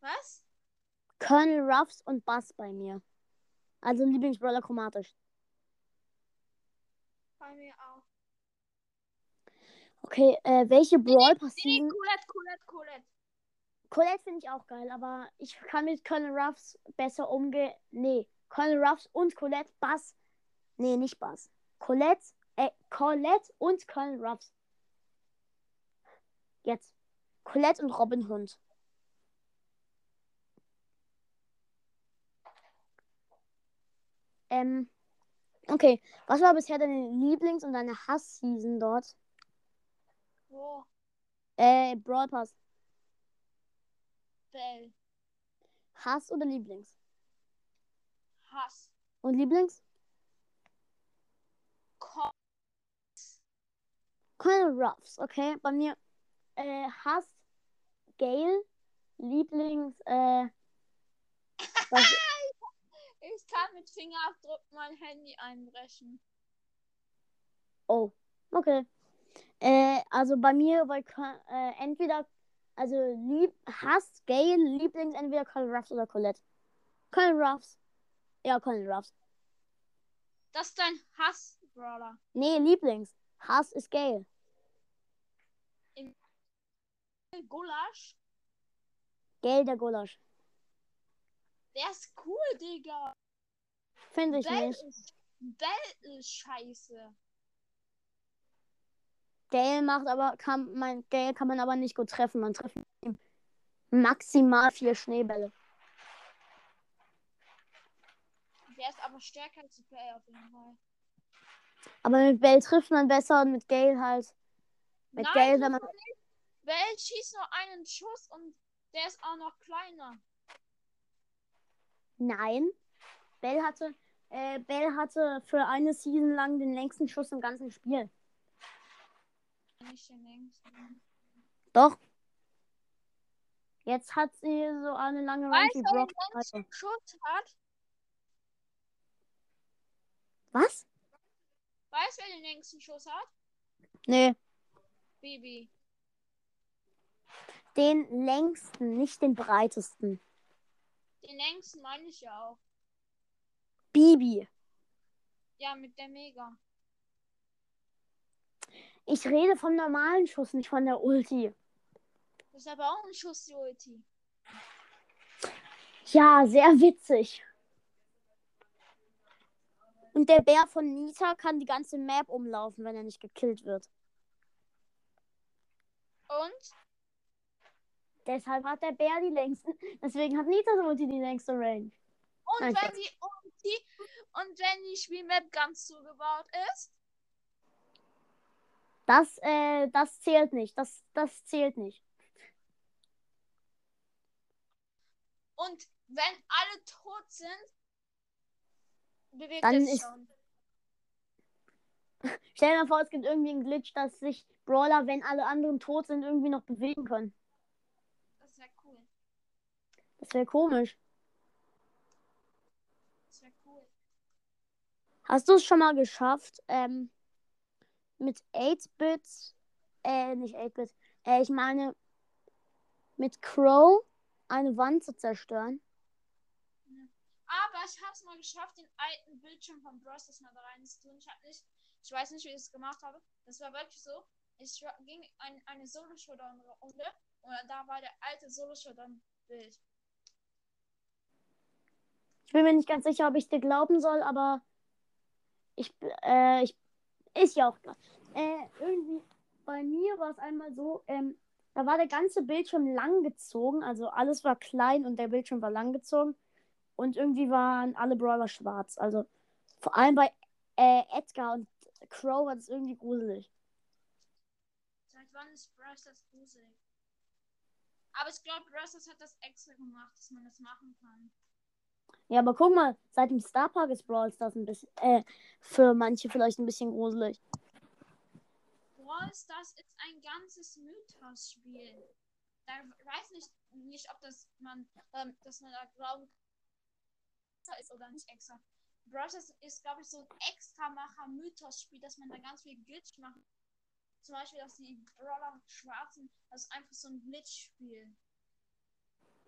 Was? Colonel Ruffs und Buzz bei mir. Also Lieblingsbrawler chromatisch. Bei mir auch. Okay, äh, welche Brawl Nee, passieren? Colette, Colette, Colette. Colette finde ich auch geil, aber ich kann mit Colonel Ruffs besser umgehen. Nee, Colonel Ruffs und Colette, Buzz. Nee, nicht Buzz. Colette, äh, Colette und Colonel Ruffs. Jetzt. Colette und Robin Hood. Ähm, okay. Was war bisher deine Lieblings- und deine Hass-Season dort? Wo? Äh, Brawl Pass. Bell. Hass oder Lieblings? Hass. Und Lieblings? Colonel Ruffs, okay. Bei mir äh, Hass, Gale, Lieblings, äh, ich kann mit Fingerabdruck mein Handy einbrechen. oh, okay. Äh, also bei mir, bei äh, entweder, also lieb, Hass, Gale, Lieblings, entweder Colonel Ruffs oder Colette. Colonel Ruffs. Ja, Colonel Ruffs. Das ist dein Hass, Brawler. Nee, Lieblings. Hass ist Gale. Gulasch. Gale der Gulasch. Der ist cool, Digga. Finde ich Bell nicht. ist, Bell ist scheiße. Gale macht aber, kann, mein, Gale kann man aber nicht gut treffen. Man trifft maximal vier Schneebälle. Der ist aber stärker als Bell auf jeden Fall. Aber mit Bell trifft man besser und mit Gale halt. Mit Nein, Gale, wenn man. nicht. Bell schießt nur einen Schuss und der ist auch noch kleiner. Nein. Bell hatte, äh, Bell hatte für eine Season lang den längsten Schuss im ganzen Spiel. Nicht den längsten. Doch. Jetzt hat sie so eine lange Range Weißt du, wer den. Schuss hat? Was? Weißt du, wer den längsten Schuss hat? Nee. Bibi. Den längsten, nicht den breitesten. Den längsten meine ich ja auch. Bibi. Ja, mit der Mega. Ich rede vom normalen Schuss, nicht von der Ulti. Das ist aber auch ein Schuss, die Ulti. Ja, sehr witzig. Und der Bär von Nita kann die ganze Map umlaufen, wenn er nicht gekillt wird. Und? Deshalb hat der Bär die längsten. Deswegen hat Nita so die, die längste Range. Und Nein, wenn die Ulti und wenn die Spielmap ganz zugebaut ist? Das, äh, das zählt nicht. Das, das zählt nicht. Und wenn alle tot sind, bewegt Dann es ist- schon. Stell dir mal vor, es gibt irgendwie einen Glitch, dass sich Brawler, wenn alle anderen tot sind, irgendwie noch bewegen können. Das wäre cool. Das wäre komisch. Das wäre cool. Hast du es schon mal geschafft, ähm, mit 8-Bit, äh, nicht 8-Bit, äh, ich meine, mit Crow eine Wand zu zerstören? Aber ich habe es mal geschafft, den alten Bildschirm von Bros. das mal da rein zu tun. Ich, hab nicht, ich weiß nicht, wie ich es gemacht habe. Das war wirklich so. Ich ging in eine Solo-Showdown-Runde und da war der alte Solo-Showdown-Bild. Ich bin mir nicht ganz sicher, ob ich dir glauben soll, aber ich, äh, ich, ist ja auch klar. Äh, irgendwie, bei mir war es einmal so, ähm, da war der ganze Bildschirm langgezogen, also alles war klein und der Bildschirm war langgezogen und irgendwie waren alle Brawler schwarz. Also vor allem bei äh, Edgar und Crow war das irgendwie gruselig. Seit wann ist das gruselig? Aber ich glaube, das hat das extra gemacht, dass man das machen kann. Ja, aber guck mal, seit dem Star Park ist Brawl Stars ein bisschen, äh, für manche vielleicht ein bisschen gruselig. Brawl Stars ist ein ganzes Mythos-Spiel. Da weiß nicht, nicht ob das man, ähm, dass man da glaubt, ist oder nicht extra. Brawl Stars ist, glaube ich, so ein Extramacher-Mythos-Spiel, dass man da ganz viel Glitch macht. Zum Beispiel, dass die Brawler schwarz sind. Das ist einfach so ein Glitch-Spiel.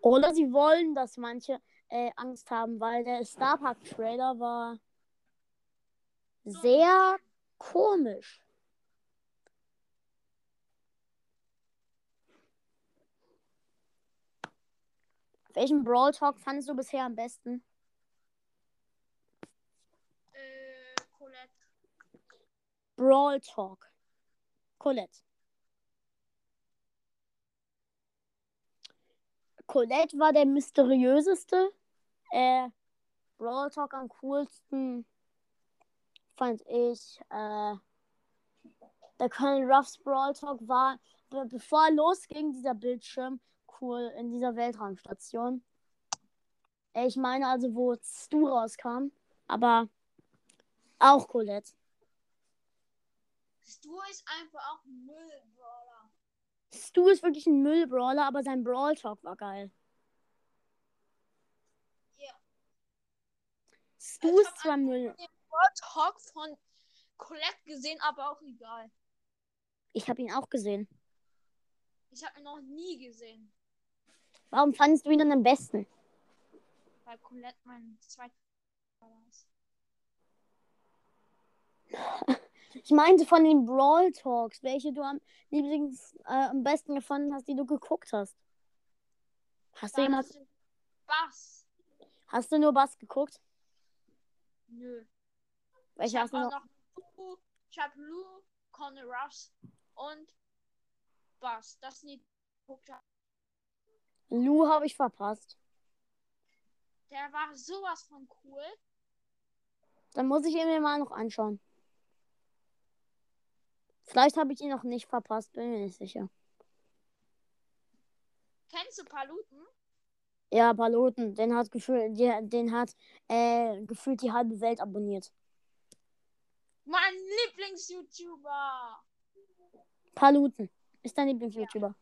Oder sie wollen, dass manche äh, Angst haben, weil der Star Park Trailer war sehr komisch. Welchen Brawl Talk fandest du bisher am besten? Äh, Colette. Brawl Talk. Colette. Colette war der mysteriöseste. Äh, Brawl Talk am coolsten fand ich. Äh, der Colonel Ruffs Brawl Talk war, be bevor er losging, dieser Bildschirm, cool in dieser Weltraumstation. Äh, ich meine also, wo Stu rauskam. Aber auch Colette. Stu ist einfach auch ein Müll-Brawler. Stu ist wirklich ein Müllbrawler, aber sein Brawl Talk war geil. Ja. Ich ist hab zwar Müll. Den Brawl Talk von Colette gesehen, aber auch egal. Ich habe ihn auch gesehen. Ich habe ihn noch nie gesehen, Warum fandest du ihn dann am besten? weil Colette mein zweiter ist. Ich meinte von den Brawl Talks, welche du am Lieblings, äh, am besten gefunden hast, die du geguckt hast. Hast du, Dann jemals, hast du Bass. hast du nur Bass geguckt? Nö. Ich hast habe noch? noch ich habe Lou, Conor Ruffs und Bass. Das sind die. Lou habe ich verpasst. Der war sowas von cool. Dann muss ich ihn mir mal noch anschauen. Vielleicht habe ich ihn noch nicht verpasst, bin mir nicht sicher. Kennst du Paluten? Ja, Paluten, den hat gefühlt, die, den hat äh, gefühlt die halbe Welt abonniert. Mein Lieblings-YouTuber. Paluten ist dein Lieblings-YouTuber.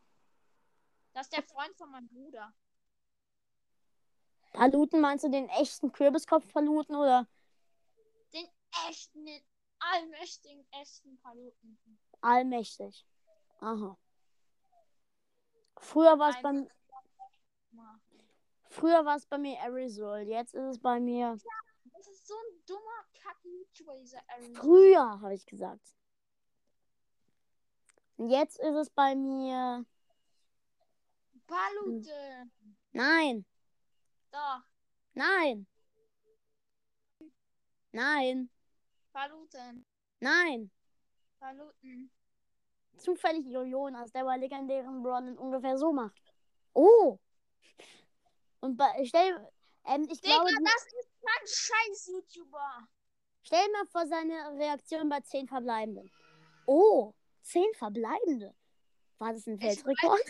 Das ist der Freund von meinem Bruder. Paluten, meinst du den echten Kürbiskopf-Paluten oder Den echten, den allmächtigen, echten Paluten. allmächtig? Aha. Früher war es Ein- bei, Ma. Früher war es bei mir Arizol, jetzt ist es bei mir. Das ist so ein dummer Kack-YouTuber, dieser Aaron. Früher, habe ich gesagt. Und jetzt ist es bei mir. Palute. Nein, Doch, nein. Nein, Paluten. nein. Paluten. Zufällig Jojonas, der bei legendären Brawlern ungefähr so macht. Oh! Und bei, stell, ähm, ich Digga, glaube, das ist kein Scheiß-YouTuber. stell mal vor seine Reaktion bei 10 Verbleibenden. Oh, 10 Verbleibende. War das ein Weltrekord?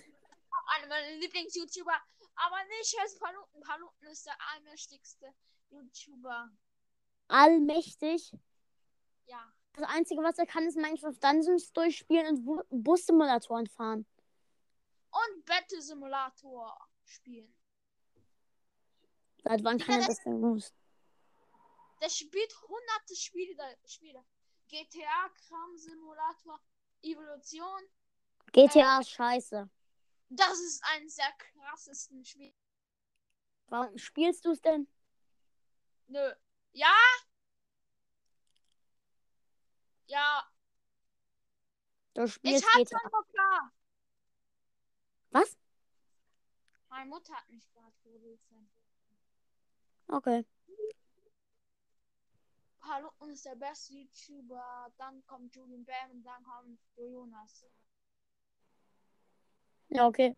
Einer meiner Lieblings-YouTuber. Aber nicht als Paluten. Paluten ist der allmächtigste YouTuber. Allmächtig. Ja. Das Einzige, was er kann, ist Minecraft Dungeons durchspielen und Bu- Bussimulatoren fahren. Und Battle Simulator spielen. Seit wann kann er Digga, das denn gut? Der spielt hunderte Spiele. da- Spiele. GTA, Kram Simulator, Evolution. GTA ist scheiße. Das ist eines der krassesten Spiele. Warum spielst du es denn? Nö. Ja? Ja. Du Ich spielst hab GTA. schon klar. Was? Meine Mutter hat mich gerade gerufen. Okay. Paluten ist der beste YouTuber. Dann kommt Julian Bam und dann kommt Jonas. Ja, okay.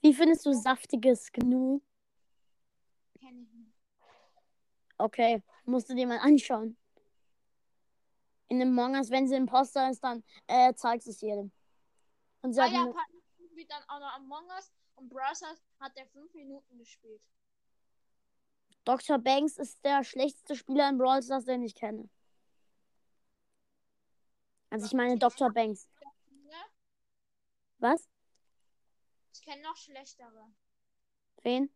Wie findest du saftiges Gnu? Kenn ich nicht. Okay, musst du dir mal anschauen. In dem Mongas, wenn sie Imposter ist, dann äh, zeigst du es jedem. Und sie Ah ja, Paluten spielt dann auch noch Among Us und Brothers hat er fünf Minuten gespielt. Dr. Banks ist der schlechteste Spieler in Brawl Stars, den ich kenne. Also ich meine Dr. Banks. Was? Ich kenne noch schlechtere. Wen?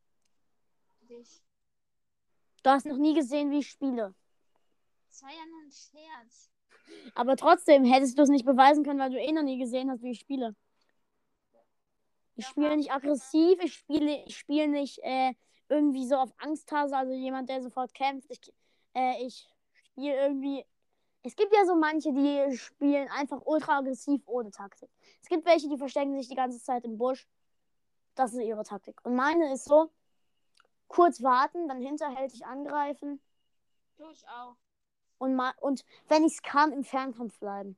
Dich. Du hast noch nie gesehen, wie ich spiele. Das war ja nur ein Scherz. Aber trotzdem hättest du es nicht beweisen können, weil du eh noch nie gesehen hast, wie ich spiele. Ich Ja, spiele nicht aggressiv, ich spiele, ich spiele nicht äh, irgendwie so auf Angsthase, also jemand, der sofort kämpft. Ich, äh, ich spiele irgendwie. Es gibt ja so manche, die spielen einfach ultra aggressiv ohne Taktik. Es gibt welche, die verstecken sich die ganze Zeit im Busch. Das ist ihre Taktik. Und meine ist so: kurz warten, dann hinterhältig angreifen Tu ich auch. und, ma und wenn ich es kann, im Fernkampf bleiben.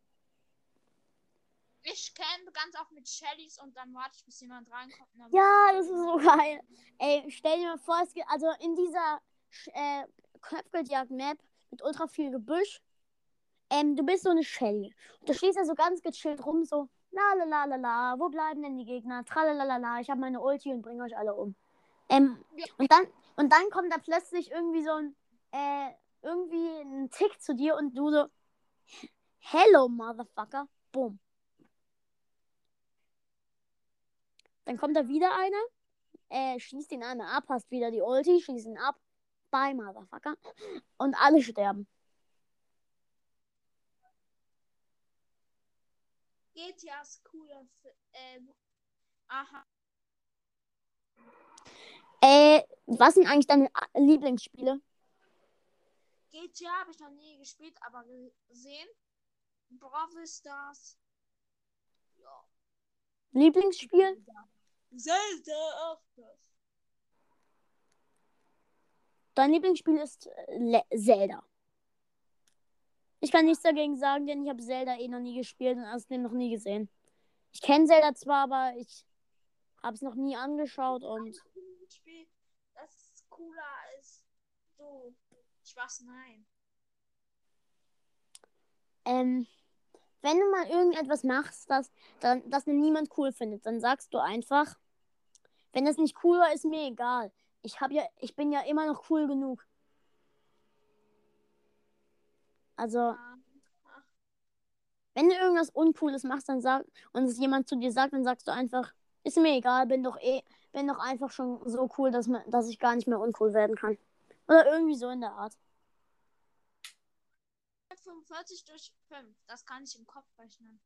Ich campe ganz oft mit Shellys und dann warte ich, bis jemand reinkommt. Ja, das ist so geil. Ey, stell dir mal vor, es gibt, also in dieser äh, Kopfgeldjagd-Map mit ultra viel Gebüsch, ähm, du bist so eine Shelly. Und du stehst da so ganz gechillt rum, so, la la la la la, wo bleiben denn die Gegner? Tralalala, ich habe meine Ulti und bringe euch alle um. Ähm, Ja. und dann, und dann kommt da plötzlich irgendwie so ein, äh, irgendwie ein Tick zu dir und du so, hello, Motherfucker, boom. Dann kommt da wieder einer, äh, schießt ihn einmal ab, hast wieder die Ulti, schießt ihn ab, bye, Motherfucker. Und alle sterben. GTA ist cooler. Ähm, aha. Äh, was sind eigentlich deine A- Lieblingsspiele? GTA habe ich noch nie gespielt, aber gesehen. Brawl Stars. Lieblingsspiel? Zelda auch das. Dein Lieblingsspiel ist äh, Le Zelda. Ich kann nichts dagegen sagen, denn ich habe Zelda eh noch nie gespielt und außerdem noch nie gesehen. Ich kenne Zelda zwar, aber ich habe es noch nie angeschaut und Spiel, das cooler als du. Spaß, nein. ähm, wenn du mal irgendetwas machst, das, dann, das niemand cool findet, dann sagst du einfach, wenn das nicht cool war, ist mir egal. Ich hab ja, ich bin ja immer noch cool genug. Also, wenn du irgendwas Uncooles machst, dann sag und es jemand zu dir sagt, dann sagst du einfach, ist mir egal, bin doch eh, bin doch einfach schon so cool, dass man, dass ich gar nicht mehr uncool werden kann. Oder irgendwie so in der Art. 45 durch 5. Das kann ich im Kopf rechnen.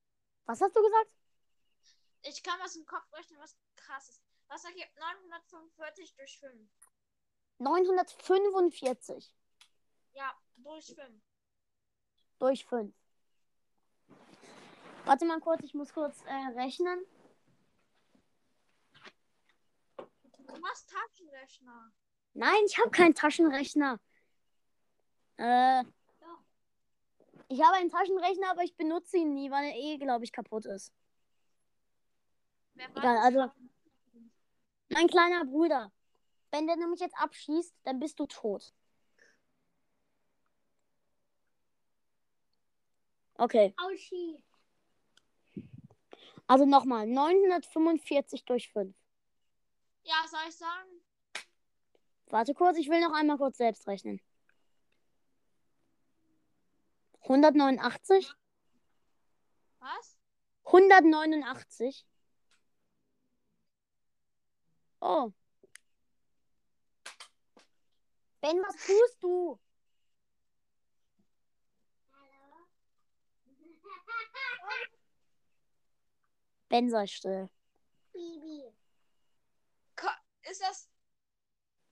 Was hast du gesagt? Ich kann was im Kopf rechnen, was krass ist. Was ergibt 945 durch 5? 945 Ja, durch 5. durch 5. Warte mal kurz, ich muss kurz äh, rechnen. Du machst Taschenrechner. Nein, ich habe keinen Taschenrechner. Äh, ich habe einen Taschenrechner, aber ich benutze ihn nie, weil er eh, glaube ich, kaputt ist. Wer Egal, also- Mein kleiner Bruder. Wenn der nämlich jetzt abschießt, dann bist du tot. Okay, Auschi. also nochmal. 945 durch 5. Ja, soll ich sagen? Warte kurz, ich will noch einmal kurz selbst rechnen. 189? Was? 189? Oh. Ben, was tust du? Ben, sei still. Bibi. Ist das.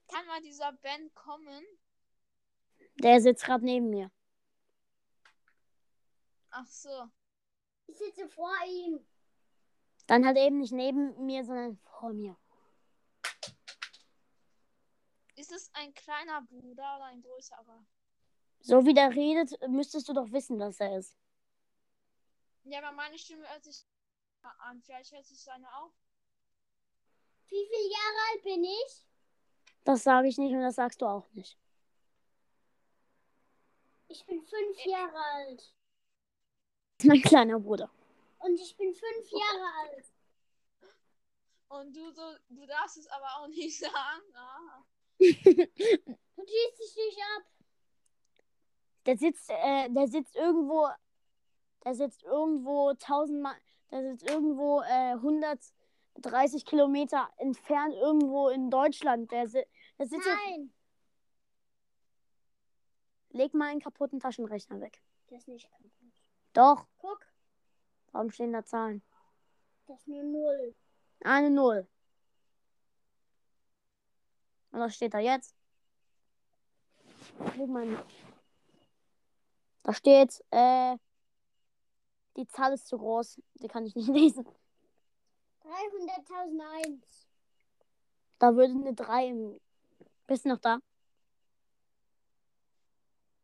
Kann mal dieser Ben kommen? Der sitzt gerade neben mir. Ach so. Ich sitze vor ihm. Dann halt eben nicht neben mir, sondern vor mir. Ist es ein kleiner Bruder oder ein größerer? So wie der redet, müsstest du doch wissen, dass er ist. Ja, aber meine Stimme hört sich an. Vielleicht hört sich seine auch. Wie viele Jahre alt bin ich? Das sage ich nicht und das sagst du auch nicht. Ich bin fünf Jahre alt. Mein kleiner Bruder. Und ich bin fünf Jahre alt. Und du so, du darfst es aber auch nicht sagen. Ah. Du schießt dich nicht ab. Der sitzt, äh, der sitzt irgendwo, der sitzt irgendwo tausendmal, der sitzt irgendwo äh, 130 Kilometer entfernt irgendwo in Deutschland. Der, si der sitzt. Nein. Leg mal einen kaputten Taschenrechner weg. Das ist nicht kaputt. Doch. Guck, Warum stehen da Zahlen? das ist nur null. Eine Null. Und was steht da jetzt? Leg mal. Da steht, äh, die Zahl ist zu groß. Die kann ich nicht lesen. 300.001. Da würde eine 3 im. Bist du noch da?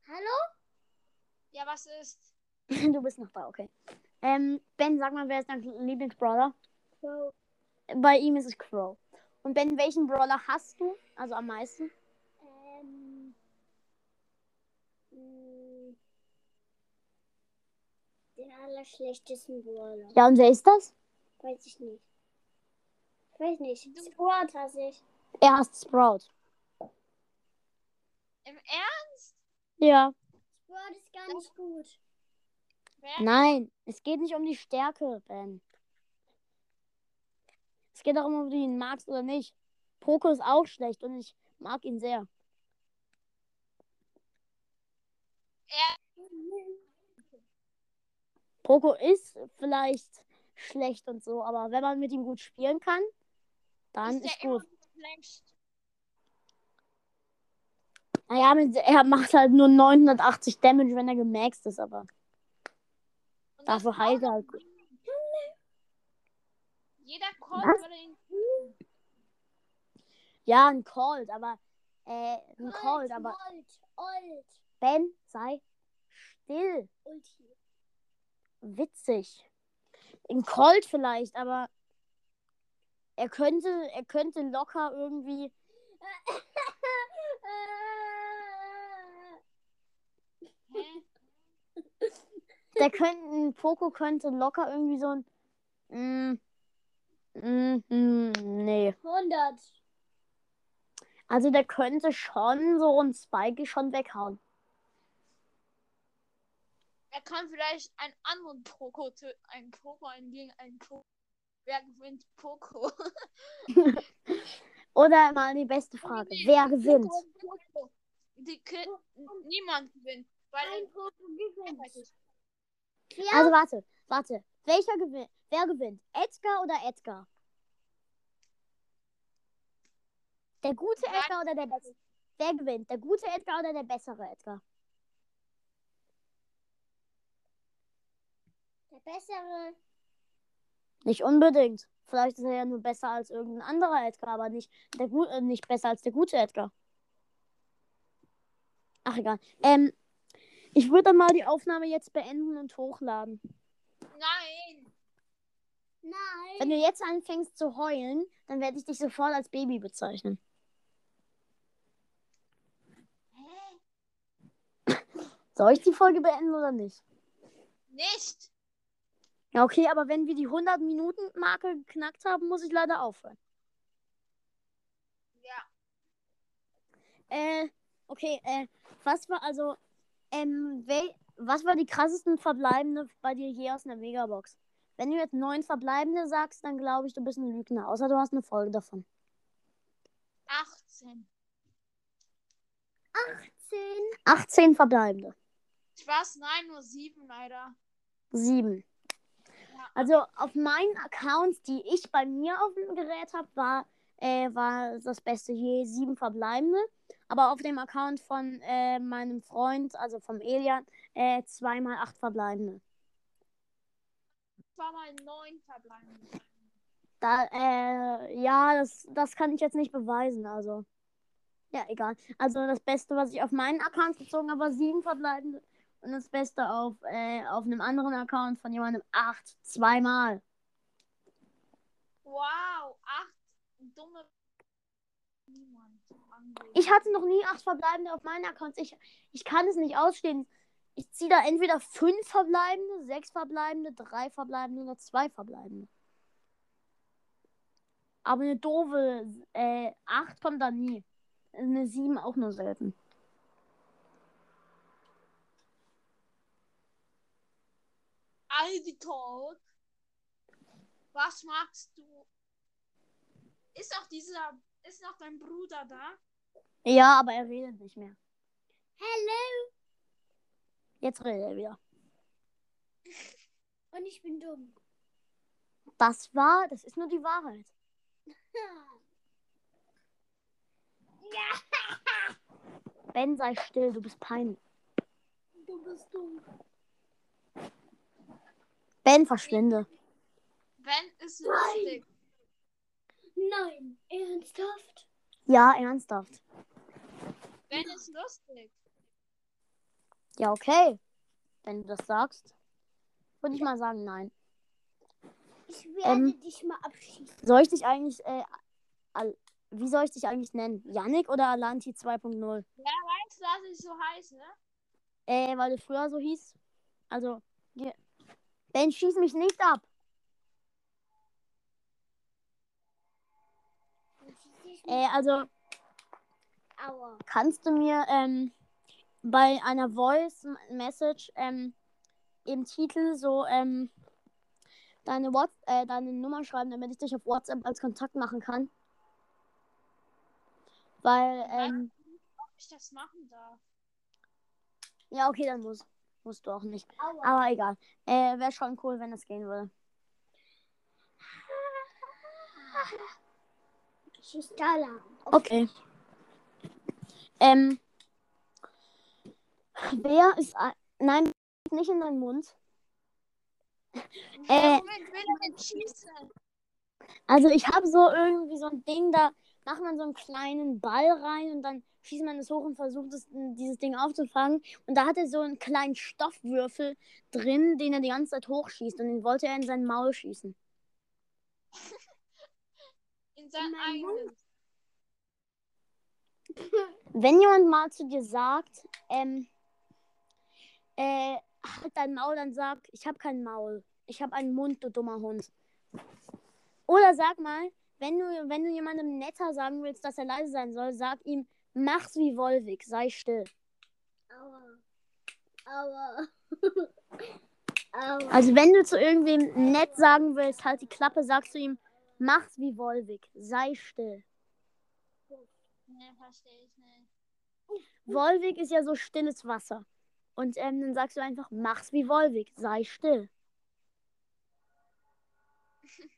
Hallo? Ja, was ist? du bist noch da, okay. Ähm, Ben, sag mal, wer ist dein Lieblingsbrawler? So. Bei ihm ist es Crow. Und Ben, welchen Brawler hast du? Also am meisten? Ähm. mh, Den allerschlechtesten Brawler. Ja, und wer ist das? Weiß ich nicht. Ich weiß nicht. Squad hasse ich. Er hasst Sprout. Im Ernst? Ja. Squad ist gar nicht gut. Wer? Nein, es geht nicht um die Stärke, Ben. Es geht darum, ob du ihn magst oder nicht. Poco ist auch schlecht und ich mag ihn sehr. Er, Poco ist vielleicht schlecht und so, aber wenn man mit ihm gut spielen kann, dann ist ist, gut. Naja, er macht halt nur 980 Damage, wenn er gemaxt ist, aber dafür das heilt er halt. Jeder Call Was? würde ihn. Ja, ein Cold, aber äh, ein Cold, Alt, aber Alt, alt. Ben, sei still. Ulti. Witzig. Ein Cold vielleicht, aber er könnte, er könnte locker irgendwie. Hä? Der könnte, ein Poco könnte locker irgendwie so ein. Mm, mm, mm, nee. 100. Also der könnte schon so ein Spike schon weghauen. Er kann vielleicht einen anderen Poko töten. Einen Poko, einen gegen einen Poko. Wer gewinnt Poko? Oder mal die beste Frage. Wer gewinnt? Die Ki Niemand gewinnt. Weil Ein Poco gewinnt. Ja, Also warte, warte. Welcher gewinnt? Wer gewinnt? Edgar oder Edgar? Der gute Nein. Edgar oder der bessere? Wer gewinnt? Der gute Edgar oder der bessere Edgar? der bessere. Nicht unbedingt. Vielleicht ist er ja nur besser als irgendein anderer Edgar, aber nicht, der äh, nicht besser als der gute Edgar. Ach egal. Ähm, ich würde dann mal die Aufnahme jetzt beenden und hochladen. Nein. Nein. Wenn du jetzt anfängst zu heulen, dann werde ich dich sofort als Baby bezeichnen. Hä? Soll ich die Folge beenden oder nicht? Nicht. Ja, okay, aber wenn wir die 100-Minuten-Marke geknackt haben, muss ich leider aufhören. Ja. Äh, okay, äh, was war also ähm, was war die krassesten Verbleibende bei dir je aus einer Megabox? Wenn du jetzt neun Verbleibende sagst, dann glaube ich, du bist ein Lügner. Außer du hast eine Folge davon. 18. 18. 18 Verbleibende. Spaß, nein, nur 7 leider. Sieben. Ja. Also auf meinen Accounts, die ich bei mir auf dem Gerät habe, war, äh, war das Beste je sieben Verbleibende. Aber auf dem Account von äh, meinem Freund, also vom Elian, äh, zweimal acht Verbleibende. War mal 9 verbleibende. Da, äh, ja, das, das kann ich jetzt nicht beweisen, also. Ja, egal. Also das Beste, was ich auf meinen Account gezogen habe, war sieben verbleibende. Und das Beste auf, äh, auf einem anderen Account von jemandem acht. Zweimal. Wow, 8 dumme. Ich hatte noch nie acht verbleibende auf meinen Accounts. Ich, ich kann es nicht ausstehen. Ich ziehe da entweder fünf verbleibende, sechs verbleibende, drei verbleibende oder zwei verbleibende. Aber eine doofe äh, 8 kommt da nie. Eine 7 auch nur selten. Aldi Talk. Was magst du? Ist auch dieser. Ist noch dein Bruder da? Ja, aber er redet nicht mehr. Hello. Jetzt redet er wieder. Und ich bin dumm. Das war, das ist nur die Wahrheit. Ja. Ben, sei still, du bist peinlich. Du bist dumm. Ben, verschwinde. Wenn ist Nein. lustig. Nein, ernsthaft? Ja, ernsthaft. Wenn ist lustig. Ja, okay. Wenn du das sagst, würde ich mal sagen, nein. Ich werde Ähm. dich mal abschießen. Soll ich dich eigentlich, äh, Al wie soll ich dich eigentlich nennen? Yannick oder Alanti 2.0? Wer weiß, dass ich so heiße? Äh, weil du früher so hieß. Also, ge- Ben, schieß mich nicht ab. Äh, also, Aua. kannst du mir, ähm, bei einer Voice Message, ähm, im Titel so, ähm, deine, What äh, deine Nummer schreiben, damit ich dich auf WhatsApp als Kontakt machen kann? Weil, ähm, Ob ich das machen darf? ja, okay, dann muss, musst du auch nicht. Aua. Aber egal. Äh, wäre schon cool, wenn das gehen würde. Schieß da lang. Okay. Ähm. Wer ist. ein- Nein, nicht in deinen Mund. Äh. Also, ich habe so irgendwie so ein Ding, da macht man so einen kleinen Ball rein und dann schießt man es hoch und versucht, es, dieses Ding aufzufangen. Und da hat er so einen kleinen Stoffwürfel drin, den er die ganze Zeit hochschießt. Und den wollte er in sein Maul schießen. In seinem meinem eigenen. Wenn jemand mal zu dir sagt, ähm, äh, halt dein Maul, dann sag, ich habe kein Maul. Ich habe einen Mund, du dummer Hund. Oder sag mal, wenn du, wenn du jemandem netter sagen willst, dass er leise sein soll, sag ihm, mach's wie Wolwig, sei still. Aua. Aua. Aua. Also wenn du zu irgendwem nett sagen willst, halt die Klappe, sagst du ihm, mach's wie Wolwig, sei still. Ne, verstehe ich nicht. Wolwig ist ja so stilles Wasser. Und ähm, dann sagst du einfach, mach's wie Wolwig, sei still.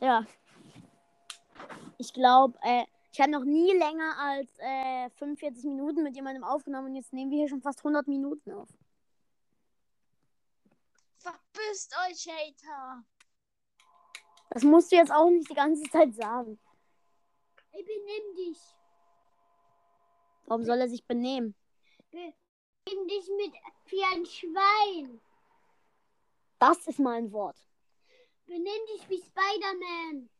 Ja. Ich glaube, äh, ich habe noch nie länger als äh, 45 Minuten mit jemandem aufgenommen und jetzt nehmen wir hier schon fast 100 Minuten auf. Verpisst euch, Hater. Das musst du jetzt auch nicht die ganze Zeit sagen. Ich benimm dich. Warum soll er sich benehmen? Benimm dich mit wie ein Schwein. Das ist mal ein Wort. Benimm dich wie Spider-Man.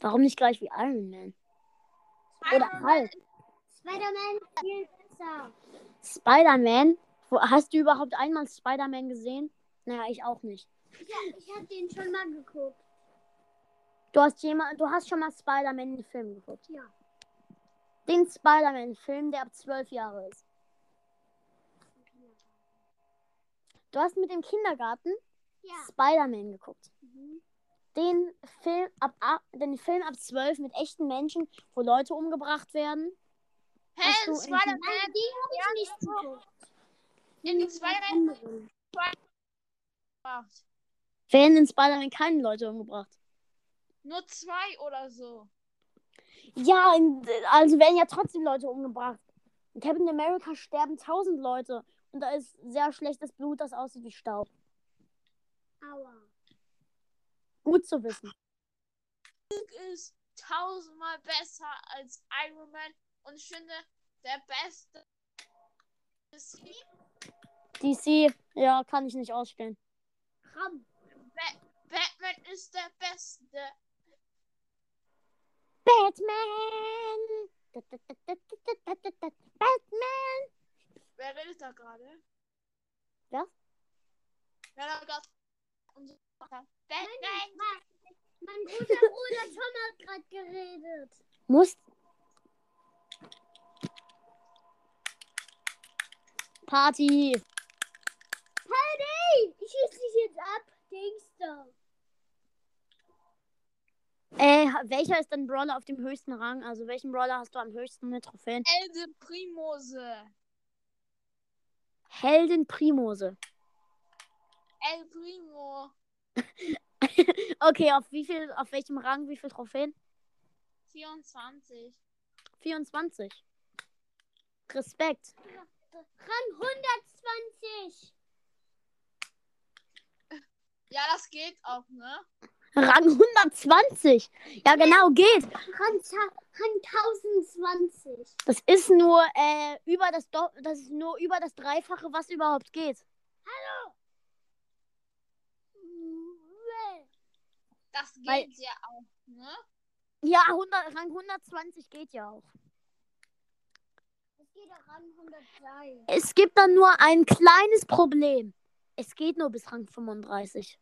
Warum nicht gleich wie Iron Man? Oder halt. Spider-Man ist viel besser. Spider-Man? Hast du überhaupt einmal Spider-Man gesehen? Naja, ich auch nicht. Ich, ich hab den schon mal geguckt. Du hast jemand, du hast schon mal Spider-Man den Film geguckt. Ja. Den Spider-Man-Film, der ab zwölf Jahre ist. Du hast mit dem Kindergarten Ja. Spider-Man geguckt. Mhm. Den Film ab, ab den Film ab zwölf mit echten Menschen, wo Leute umgebracht werden. Hä, in Spider-Man, die habe ich nicht geguckt. in Spider-Man Anderen. gemacht. Werden in Spider-Man keine Leute umgebracht. Nur zwei oder so. Ja, also werden ja trotzdem Leute umgebracht. In Captain America sterben tausend Leute. Und da ist sehr schlechtes Blut, das aussieht wie Staub. Aua. Gut zu wissen. Ist tausendmal besser als Iron Man und ich finde, der beste ist DC, ja, kann ich nicht ausstehen. Ram. Batman ist der beste. Batman! Batman! Wer redet da gerade? Wer? Wer da gerade? Batman! mein großer Bruder Tom hat gerade geredet. Muss. Party! Hey, ich schieße dich jetzt ab, denkst du? Äh, welcher ist dein Brawler auf dem höchsten Rang? Also welchen Brawler hast du am höchsten mit Trophäen? Elde Primose. Helden Primose. El Primo. Okay, auf wie viel, auf welchem Rang, wie viel Trophäen? 24. 24. Respekt. Rang 120. Ja, das geht auch, ne? Rang 120. Ja, genau, geht. Rang, Rang 1020. Das ist nur äh, über das Do das ist nur über das Dreifache, was überhaupt geht. Das geht Weil- ja auch, ne? Ja, 100, Rang 120 geht ja auch. Es geht auch Rang 103. Es gibt dann nur ein kleines Problem. Es geht nur bis Rang 35.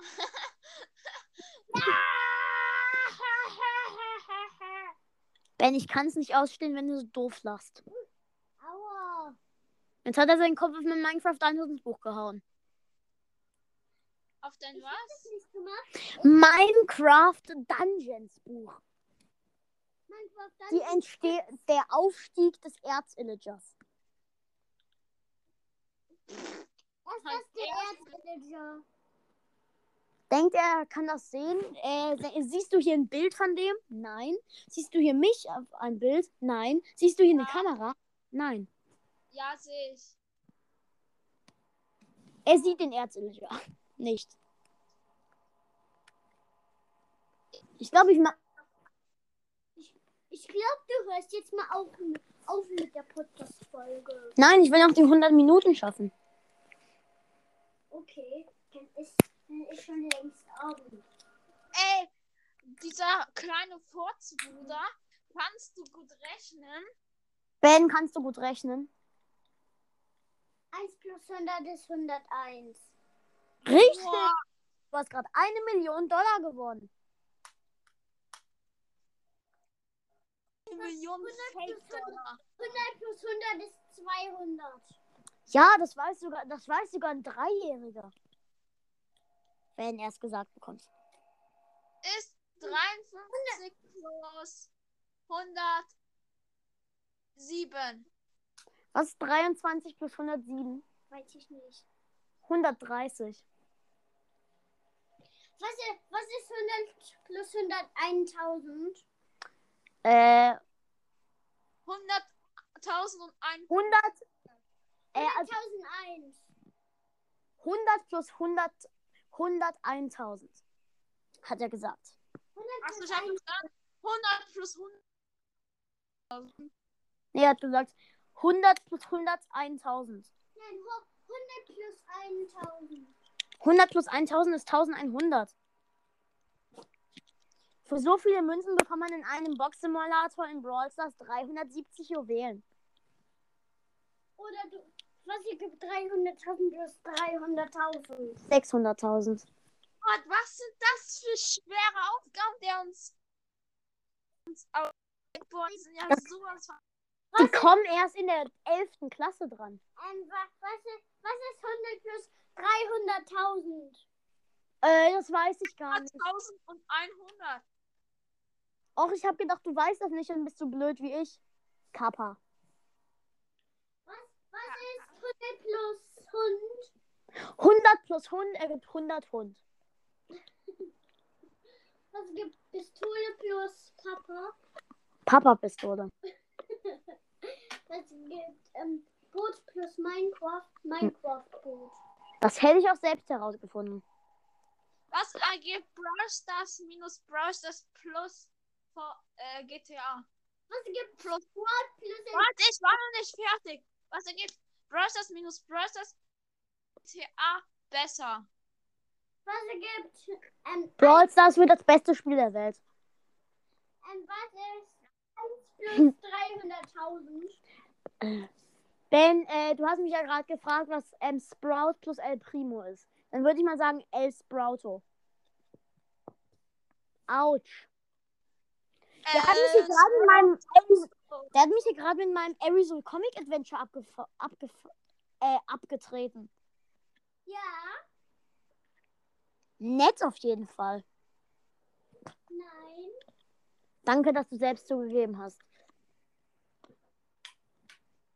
Ben, ich kann es nicht ausstehen, wenn du so doof lachst. Aua. Jetzt hat er seinen Kopf auf mein Minecraft 1000 Buch gehauen. Auf dein was? Minecraft Dungeons Buch. Minecraft dann Die entsteht der Aufstieg des Erzillagers. Halt das der Erzvillager. Denkt er, kann das sehen? Äh, siehst du hier ein Bild von dem? Nein. Siehst du hier mich auf ein Bild? Nein. Siehst du hier eine Ja. Kamera? Nein. Ja, sehe ich. Er sieht den Erzillager nicht. Ich glaube, ich mach. Ich glaube, du hörst jetzt mal auf, auf mit der Podcast-Folge. Nein, ich will noch die 100 Minuten schaffen. Okay, dann ist, ist schon längst Abend. Ey, dieser kleine Furzbruder, kannst du gut rechnen? Ben, kannst du gut rechnen? 1 plus 100 ist 101. Richtig. Boah, Du hast gerade eine Million Dollar gewonnen. eine Million Fake-Dollar. 100 plus 100 ist 200. Ja, das weiß sogar, das weiß sogar ein Dreijähriger. Wenn er es gesagt bekommt. Ist 53 plus 107. Was ist 23 plus 107? Weiß ich nicht. 130. Was ist, was ist 100 plus 100? 1000? Äh, 100.001. 100. Äh, also 1001. 100 plus 100. 100 1000. Hat er gesagt. 100 Achso, plus ich habe 1. gesagt 100 plus 100. Nee, er hat gesagt 100 plus 100 1000. Nein, ho- 100 plus 1000. 100 plus 1000 ist 1100. Für so viele Münzen bekommt man in einem Box-Simulator in Brawl Stars 370 Juwelen. Oder du, was hier gibt 300.000 plus 300.000. 600.000. Gott, was sind das für schwere Aufgaben, der uns, uns Boah, die sind ja Das- sowas von. Die kommen erst in der 11. Klasse dran. Ähm, wa- was, ist, was ist 100 plus 300.000? Äh, das weiß ich gar nicht. 1100. Och, ich habe gedacht, du weißt das nicht und bist so blöd wie ich. Kappa. Was, was ist 100 plus Hund? 100 plus Hund ergibt 100 Hund. Was gibt Pistole plus Papa? Papa-Pistole. Was gibt ähm, Boot plus Minecraft? Minecraft-Boot. Das hätte ich auch selbst herausgefunden. Was ergibt Brawl Stars minus Brawl Stars plus vor, äh, GTA? Was gibt Plus. Squad plus Warte, ich war noch nicht fertig. Was ergibt Brawl Stars minus Brawl Stars GTA besser? Was gibt ähm, Brawl Stars wird das beste Spiel der Welt. ähm, was ist 1 plus 300.000? Ben, äh, du hast mich ja gerade gefragt, was ähm, Sprout plus El Primo ist. Dann würde ich mal sagen El Sprouto. Autsch. Der hat mich hier gerade in meinem der hat mich hier gerade in meinem Arizona Comic Adventure abgef abgef äh, abgetreten. Ja, Nett auf jeden Fall. nein. Danke, dass du selbst zugegeben hast.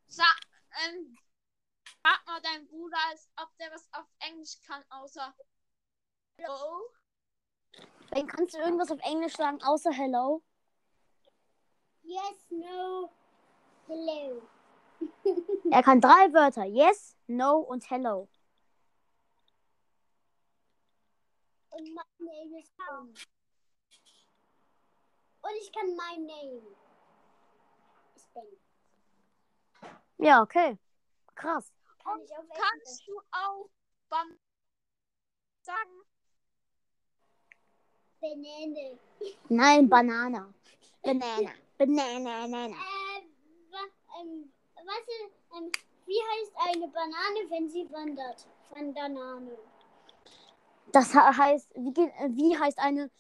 Sa ähm, frag mal deinen Bruder, als ob der was auf Englisch kann, außer Hello. Ben, kannst du irgendwas auf Englisch sagen, außer Hello? Yes, no. Hello. Er kann drei Wörter. Yes, No und Hello. Und my name is Tom. Und ich kann my name. Ich bin. Ja, okay. Krass. Kann ich auf Englisch. Kannst du auch beim sagen? Banane. Nein, Banana. Banana. Banana. Banana. Äh, wa, ähm, was ähm, wie heißt eine Banane, wenn sie wandert? Bandanane. Das he- heißt, wie, äh, wie heißt eine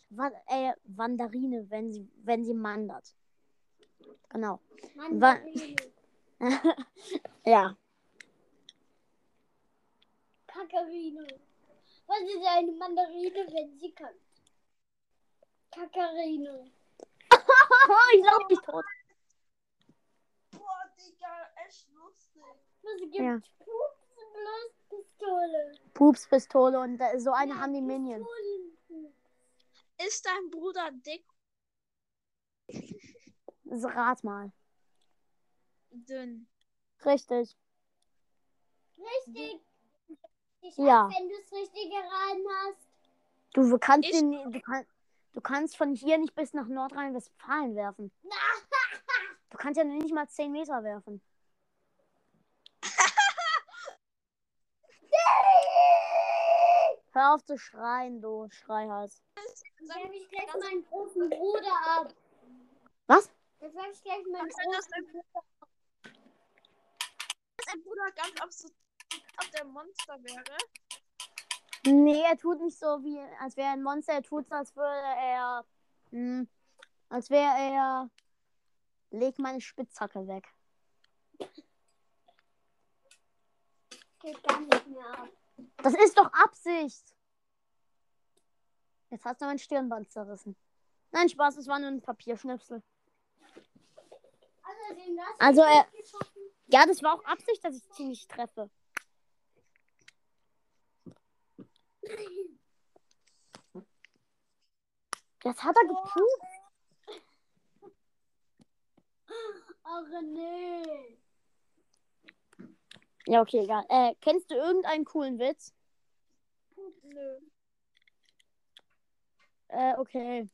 äh, Wanderine, wenn sie, wenn sie wandert? Genau. Mandarine. ja. Kakarine. Was ist eine Mandarine, wenn sie kann? Kakarine. Ich lauf dich tot. Boah, Digga, echt lustig. Was gibt Ja. Pups bloß Pistole? Pupspistole und so eine Ja, haben die Minions. Ist dein Bruder dick? So, Rat mal. Dünn. Richtig. Richtig. Ich Ja. Wenn du es richtig geraten hast. Du kannst, Ich- den, du, kann, du kannst von hier nicht bis nach Nordrhein-Westfalen werfen. Du kannst ja nicht mal 10 Meter werfen. Hör auf zu schreien, du Schreihals. Dann sag ich gleich meinen großen Bruder ab. Was? Dann sag ich gleich meinen großen Bruder, dass dein Bruder ganz absolut ob der Monster wäre. Nee, er tut nicht so wie, als wäre er ein Monster. Er tut so, als würde er, hm, als wäre er, leg meine Spitzhacke weg. Geht gar nicht mehr ab. Das ist doch Absicht. Jetzt hast du mein Stirnband zerrissen. Nein, Spaß, es war nur ein Papierschnipsel. Also, Also, ich er- nicht. Ja, das war auch Absicht, dass ich ziemlich treffe. Jetzt hat er gepupt. Ach nee. Ja, okay, egal. Äh, kennst du irgendeinen coolen Witz? Nö. Äh, okay.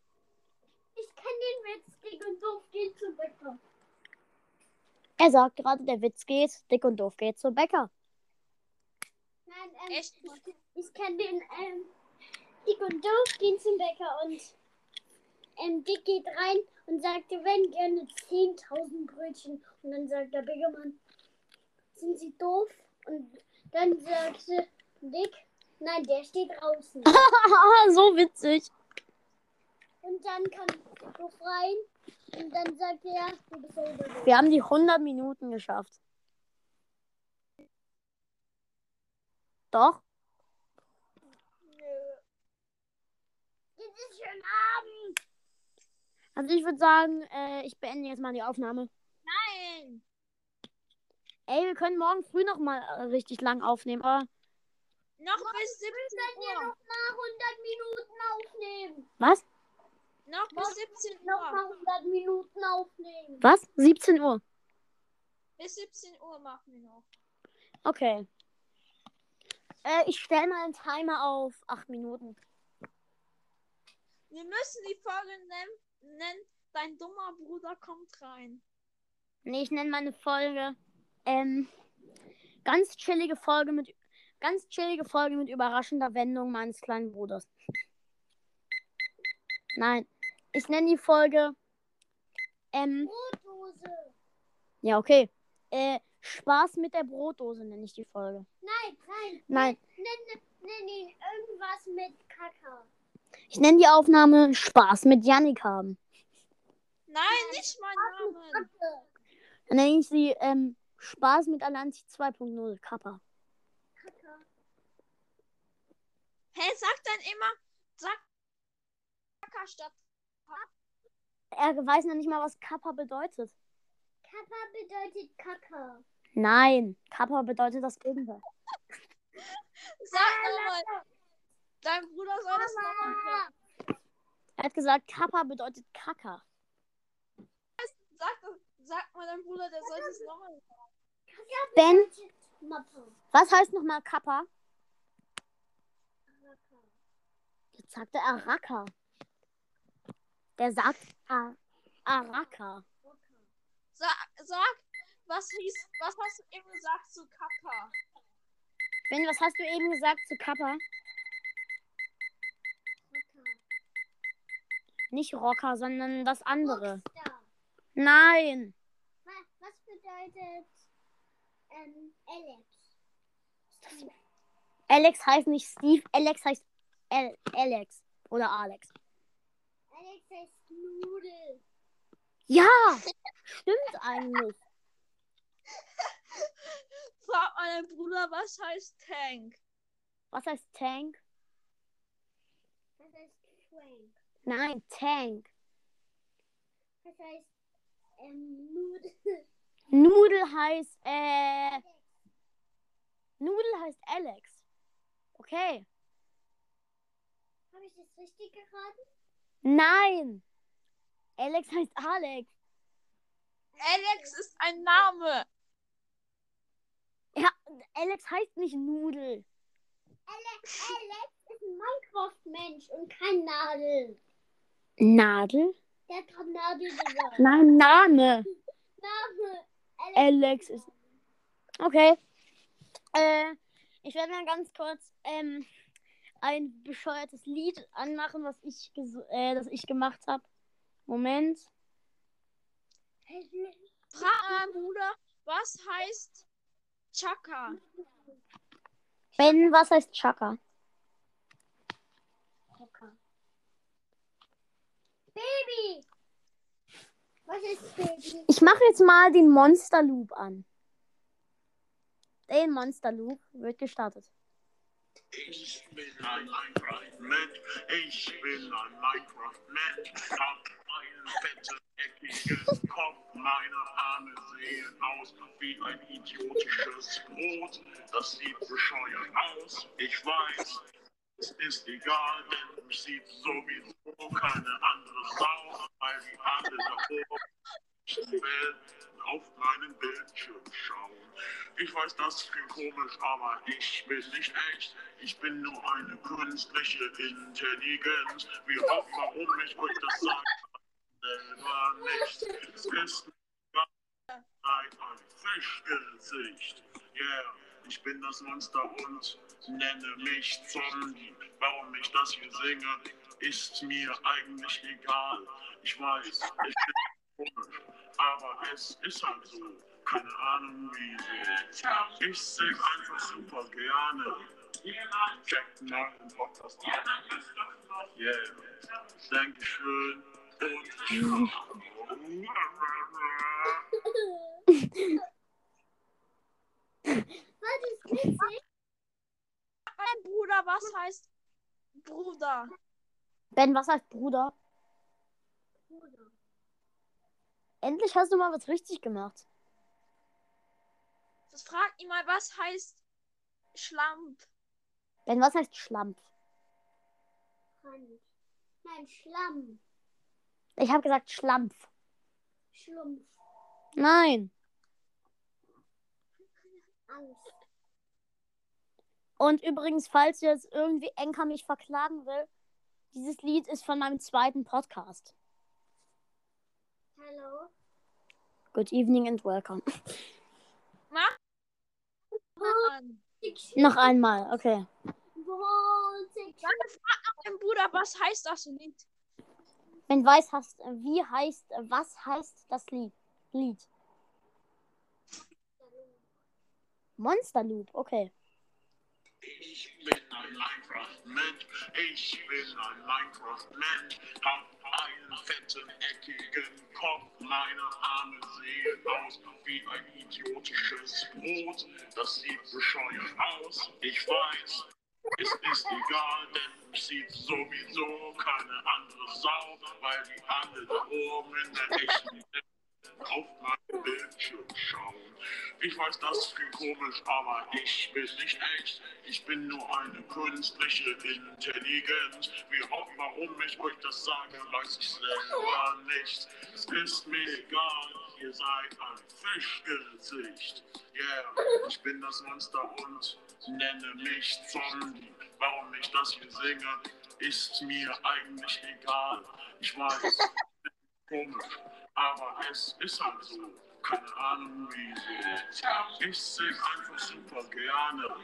Ich kann den Witz dick und doof gehen zu Bäcker. Er sagt gerade, der Witz geht, dick und doof geht zum Bäcker. Nein, ähm, Echt? Ich, kann den ähm, dick und doof gehen zum Bäcker und ähm, dick geht rein und sagt, wir hätten gerne 10.000 Brötchen. Und dann sagt der Bäckermann, sind Sie doof? Und dann sagte Dick, Nein, der steht draußen. so witzig. Und dann kannst du rein. Und dann sagt er, du bist ja überlebt. Wir haben die 100 Minuten geschafft. Doch? Ist schon Abend. Also ich würde sagen, äh, ich beende jetzt mal die Aufnahme. Nein. Ey, wir können morgen früh noch mal äh, richtig lang aufnehmen. Aber Noch bis 17 Wenn wir Uhr. noch mal 100 Minuten aufnehmen. was? Noch bis 17 Noch Uhr. mal 100 Minuten aufnehmen. Was? 17 Uhr. Bis 17 Uhr machen wir noch. Okay. Äh, ich stelle mal einen Timer auf 8 Minuten. Wir müssen die Folge nennen, nennen Dein dummer Bruder kommt rein. Nee, ich nenne meine Folge. Ähm, ganz chillige Folge mit. Ganz chillige Folge mit überraschender Wendung meines kleinen Bruders. Nein. Ich nenne die Folge. Ähm, Brotdose. ja, okay. Äh, Spaß mit der Brotdose nenne ich die Folge. Nein, nein. Nein. Nenn, nenn ihn irgendwas mit Kakao. Ich nenne die Aufnahme Spaß mit Yannick haben. Nein, nicht mein Name. Dann nenne ich sie ähm, Spaß mit Alanti 2.0 Kappa. Hä, sag dann immer, sag Kaka statt. Er weiß noch nicht mal, was Kappa bedeutet. Kappa bedeutet Kacke. Nein, Kappa bedeutet das Gegenteil. Sag nochmal. Dein Bruder soll das nochmal hören. Er hat gesagt, Kappa bedeutet Kaka. Sag, sag mal dein Bruder, der soll das nochmal. Kacke Ben? Was heißt nochmal Kappa? Kacke. Jetzt sagte er Raka. Der sagt Araka. Sag, sag, was hieß, was hast du eben gesagt zu Kaka? Ben, was hast du eben gesagt zu Kappa? Nicht Rocker, sondern das andere. Rockstar. Nein. Wa- Was bedeutet ähm, Alex? Alex heißt nicht Steve, Alex heißt Al Alex. Oder Alex. Alex heißt Nudel. Ja, stimmt eigentlich. Frag mal deinen Bruder, was heißt Tank? Was heißt Tank? Was heißt Frank? Nein, Tank. Was heißt ähm, Nudel? Nudel heißt, äh, Nudel heißt Alex. Okay. Habe ich das richtig geraten? Nein. Alex heißt Alex. Alex ist ein Name. Ja, Alex heißt nicht Nudel. Alex, Alex ist ein Minecraft-Mensch und kein Nadel. Nadel? Der hat gerade Nadel gesagt. Nein, Name. Name. Alex ist. Okay. Äh, ich werde mal ganz kurz ähm, ein bescheuertes Lied anmachen, was ich, ges- äh, das ich gemacht habe. Moment. Frag Bruder, was heißt Chaka? Ben, was heißt Chaka? Baby. Was ist Baby? Ich mache jetzt mal den Monster Loop an. Den Monster Loop wird gestartet. Ich bin ein Minecraft-Mensch, ich bin ein Minecraft-Mensch, hab einen fetten, eckigen Kopf, meine Arme sehen aus wie ein idiotisches Brot, das sieht bescheuert aus, ich weiß, es ist egal, denn mich sieht sowieso keine andere Weil die alle davor auf meinen Bildschirm schauen. Ich weiß, das klingt komisch, aber ich bin nicht echt. Ich bin nur eine künstliche Intelligenz. Wie auch warum ich euch das sage, selber nicht. Es ist ein Fischgesicht. Yeah, ich bin das Monster und nenne mich Zombie. Warum ich das hier singe, ist mir eigentlich egal. Ich weiß, ich bin komisch, aber es ist halt so. Keine Ahnung wieso. Ich sing einfach super gerne. Check meinen Podcast ab. Yeah. Dankeschön. Und Was ist witzig? Mein Bruder, was heißt Bruder? Ben, was heißt Bruder? Endlich hast du mal was richtig gemacht. Das fragt ihn mal, was heißt Schlamp? Ben, was heißt Schlampf? Hand. Nein, Schlamm. Ich habe gesagt Schlampf. Schlumpf. Nein. Angst. Und übrigens, falls jetzt irgendwie Enka mich verklagen will, dieses Lied ist von meinem zweiten Podcast. Hallo. Good evening and welcome. Mach. Noch einmal, okay. Meinem Bruder, was heißt das Lied? Wenn weiß hast, wie heißt, was heißt das Lied? Lied. Monster Loop, okay. Ich bin ein Minecraft-Mensch, ich bin ein Minecraft-Mensch, hab einen fetten, eckigen Kopf, meine Arme sehen aus wie ein idiotisches Brot, das sieht bescheuert aus, ich weiß, es ist egal, denn mich sieht sowieso keine andere Sau, weil die alle da oben in der echten Welt auf meinem Bildschirm schauen. Ich weiß, das klingt komisch, aber ich bin nicht echt. Ich bin nur eine künstliche Intelligenz. Wie, warum ich euch das sage, weiß ich selber nicht. Es ist mir egal, ihr seid ein Fischgesicht. Yeah, ich bin das Monster und sie nennen mich Zombie. Warum ich das hier singe, ist mir eigentlich egal. Ich weiß, komisch, aber es ist halt so. Keine Ahnung wieso. Ich sing einfach super gerne.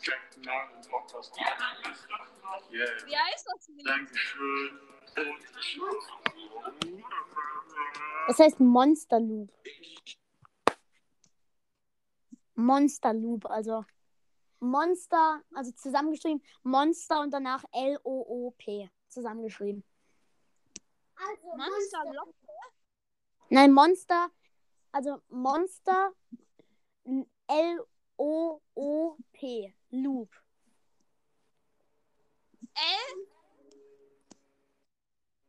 Check meinen Podcast ab. Yeah. Wie heißt das Lied? Dankeschön. Und Das heißt Monster Loop. Monster Loop, also Monster, also zusammengeschrieben, Monster und danach L-O-O-P zusammengeschrieben. Also Monster Monster. Lock. Nein, Monster, also Monster L-O-O-P, Loop. L.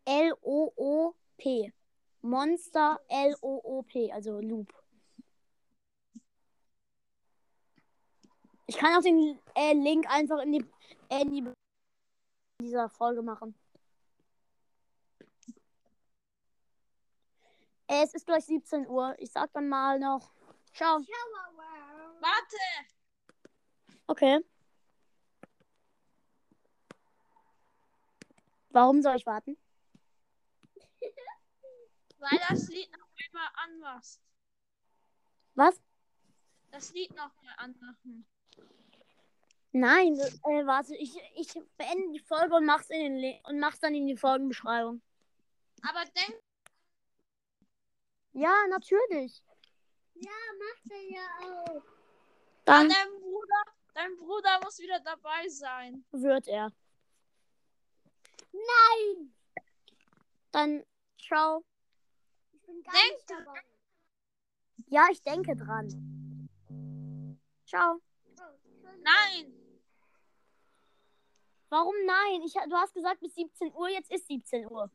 L-O-O-P. Monster L-O-O-P, also Loop. Ich kann auch den äh, Link einfach in die, in die Be- dieser Folge machen. Es ist gleich 17 Uhr. Ich sag dann mal noch. Ciao. Warte. Okay. Warum soll ich warten? Weil das Lied noch einmal anmachst. Was? Das Lied noch mal anmachen. Nein, äh, warte, ich, ich beende die Folge und mach's, in den Le und mach's dann in die Folgenbeschreibung. Aber denk, Ja, natürlich. Ja, macht er ja auch. Dann dein Bruder, dein Bruder muss wieder dabei sein. wird er. Nein. Dann ciao. Ich bin gar Denk nicht dabei. Ja, ich denke dran. Ciao. Nein. Warum nein? Ich, du hast gesagt bis 17 Uhr, jetzt ist 17 Uhr.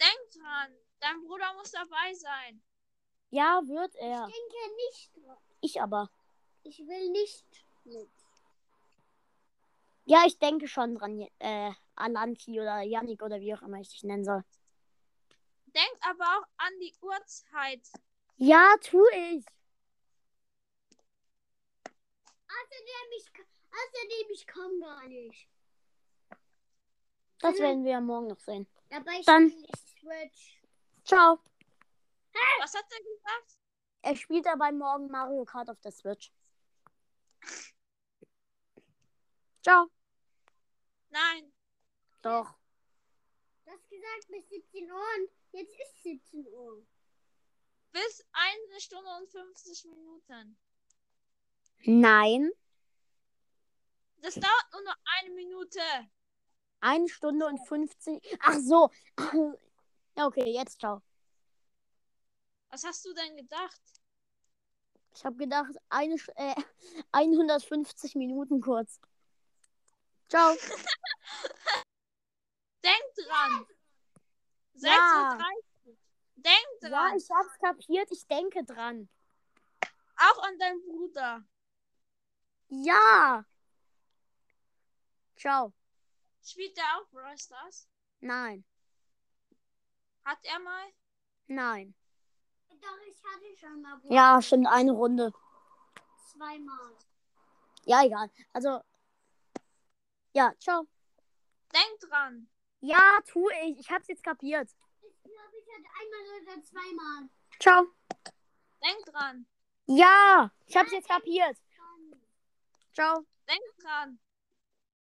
Denk dran. Dein Bruder muss dabei sein. Ja, wird er. Ich denke nicht dran. Ich aber. Ich will nicht mit. Ja, ich denke schon dran. Äh, Alanti oder Yannick oder wie auch immer ich dich nennen soll. Denk aber auch an die Uhrzeit. Ja, tu ich. Außerdem, ich, außerdem, ich komme gar nicht. Das werden wir ja morgen noch sehen. Dabei Dann- spiele ich Switch. Ciao. Was hat er gesagt? Er spielt dabei morgen Mario Kart auf der Switch. Ciao. Nein. Doch. Du hast gesagt bis 17 Uhr und jetzt ist 17 Uhr. Bis eine Stunde und 50 Minuten. Nein. Das dauert nur noch eine Minute. Eine Stunde und 50. Ach so. Ja, okay, jetzt ciao. Was hast du denn gedacht? Ich habe gedacht, eine, äh, 150 Minuten kurz. Ciao. Denk dran. 6.30 Ja. Uhr. Denk Ja, dran. ich hab's kapiert. Ich denke dran. Auch an deinen Bruder. Ja. Ciao. Spielt er auch Brawl Stars? Nein. Hat er mal? Nein. Doch, ich hatte schon mal Ja, stimmt, eine Runde. zweimal. Ja, egal. Also. Ja, ciao. Denk dran. Ja, tu ich. Ich hab's jetzt kapiert. Ich glaube, ich hatte einmal oder zweimal. Ciao. Denk dran. Ja, ich hab's jetzt kapiert. Ciao. Denk dran.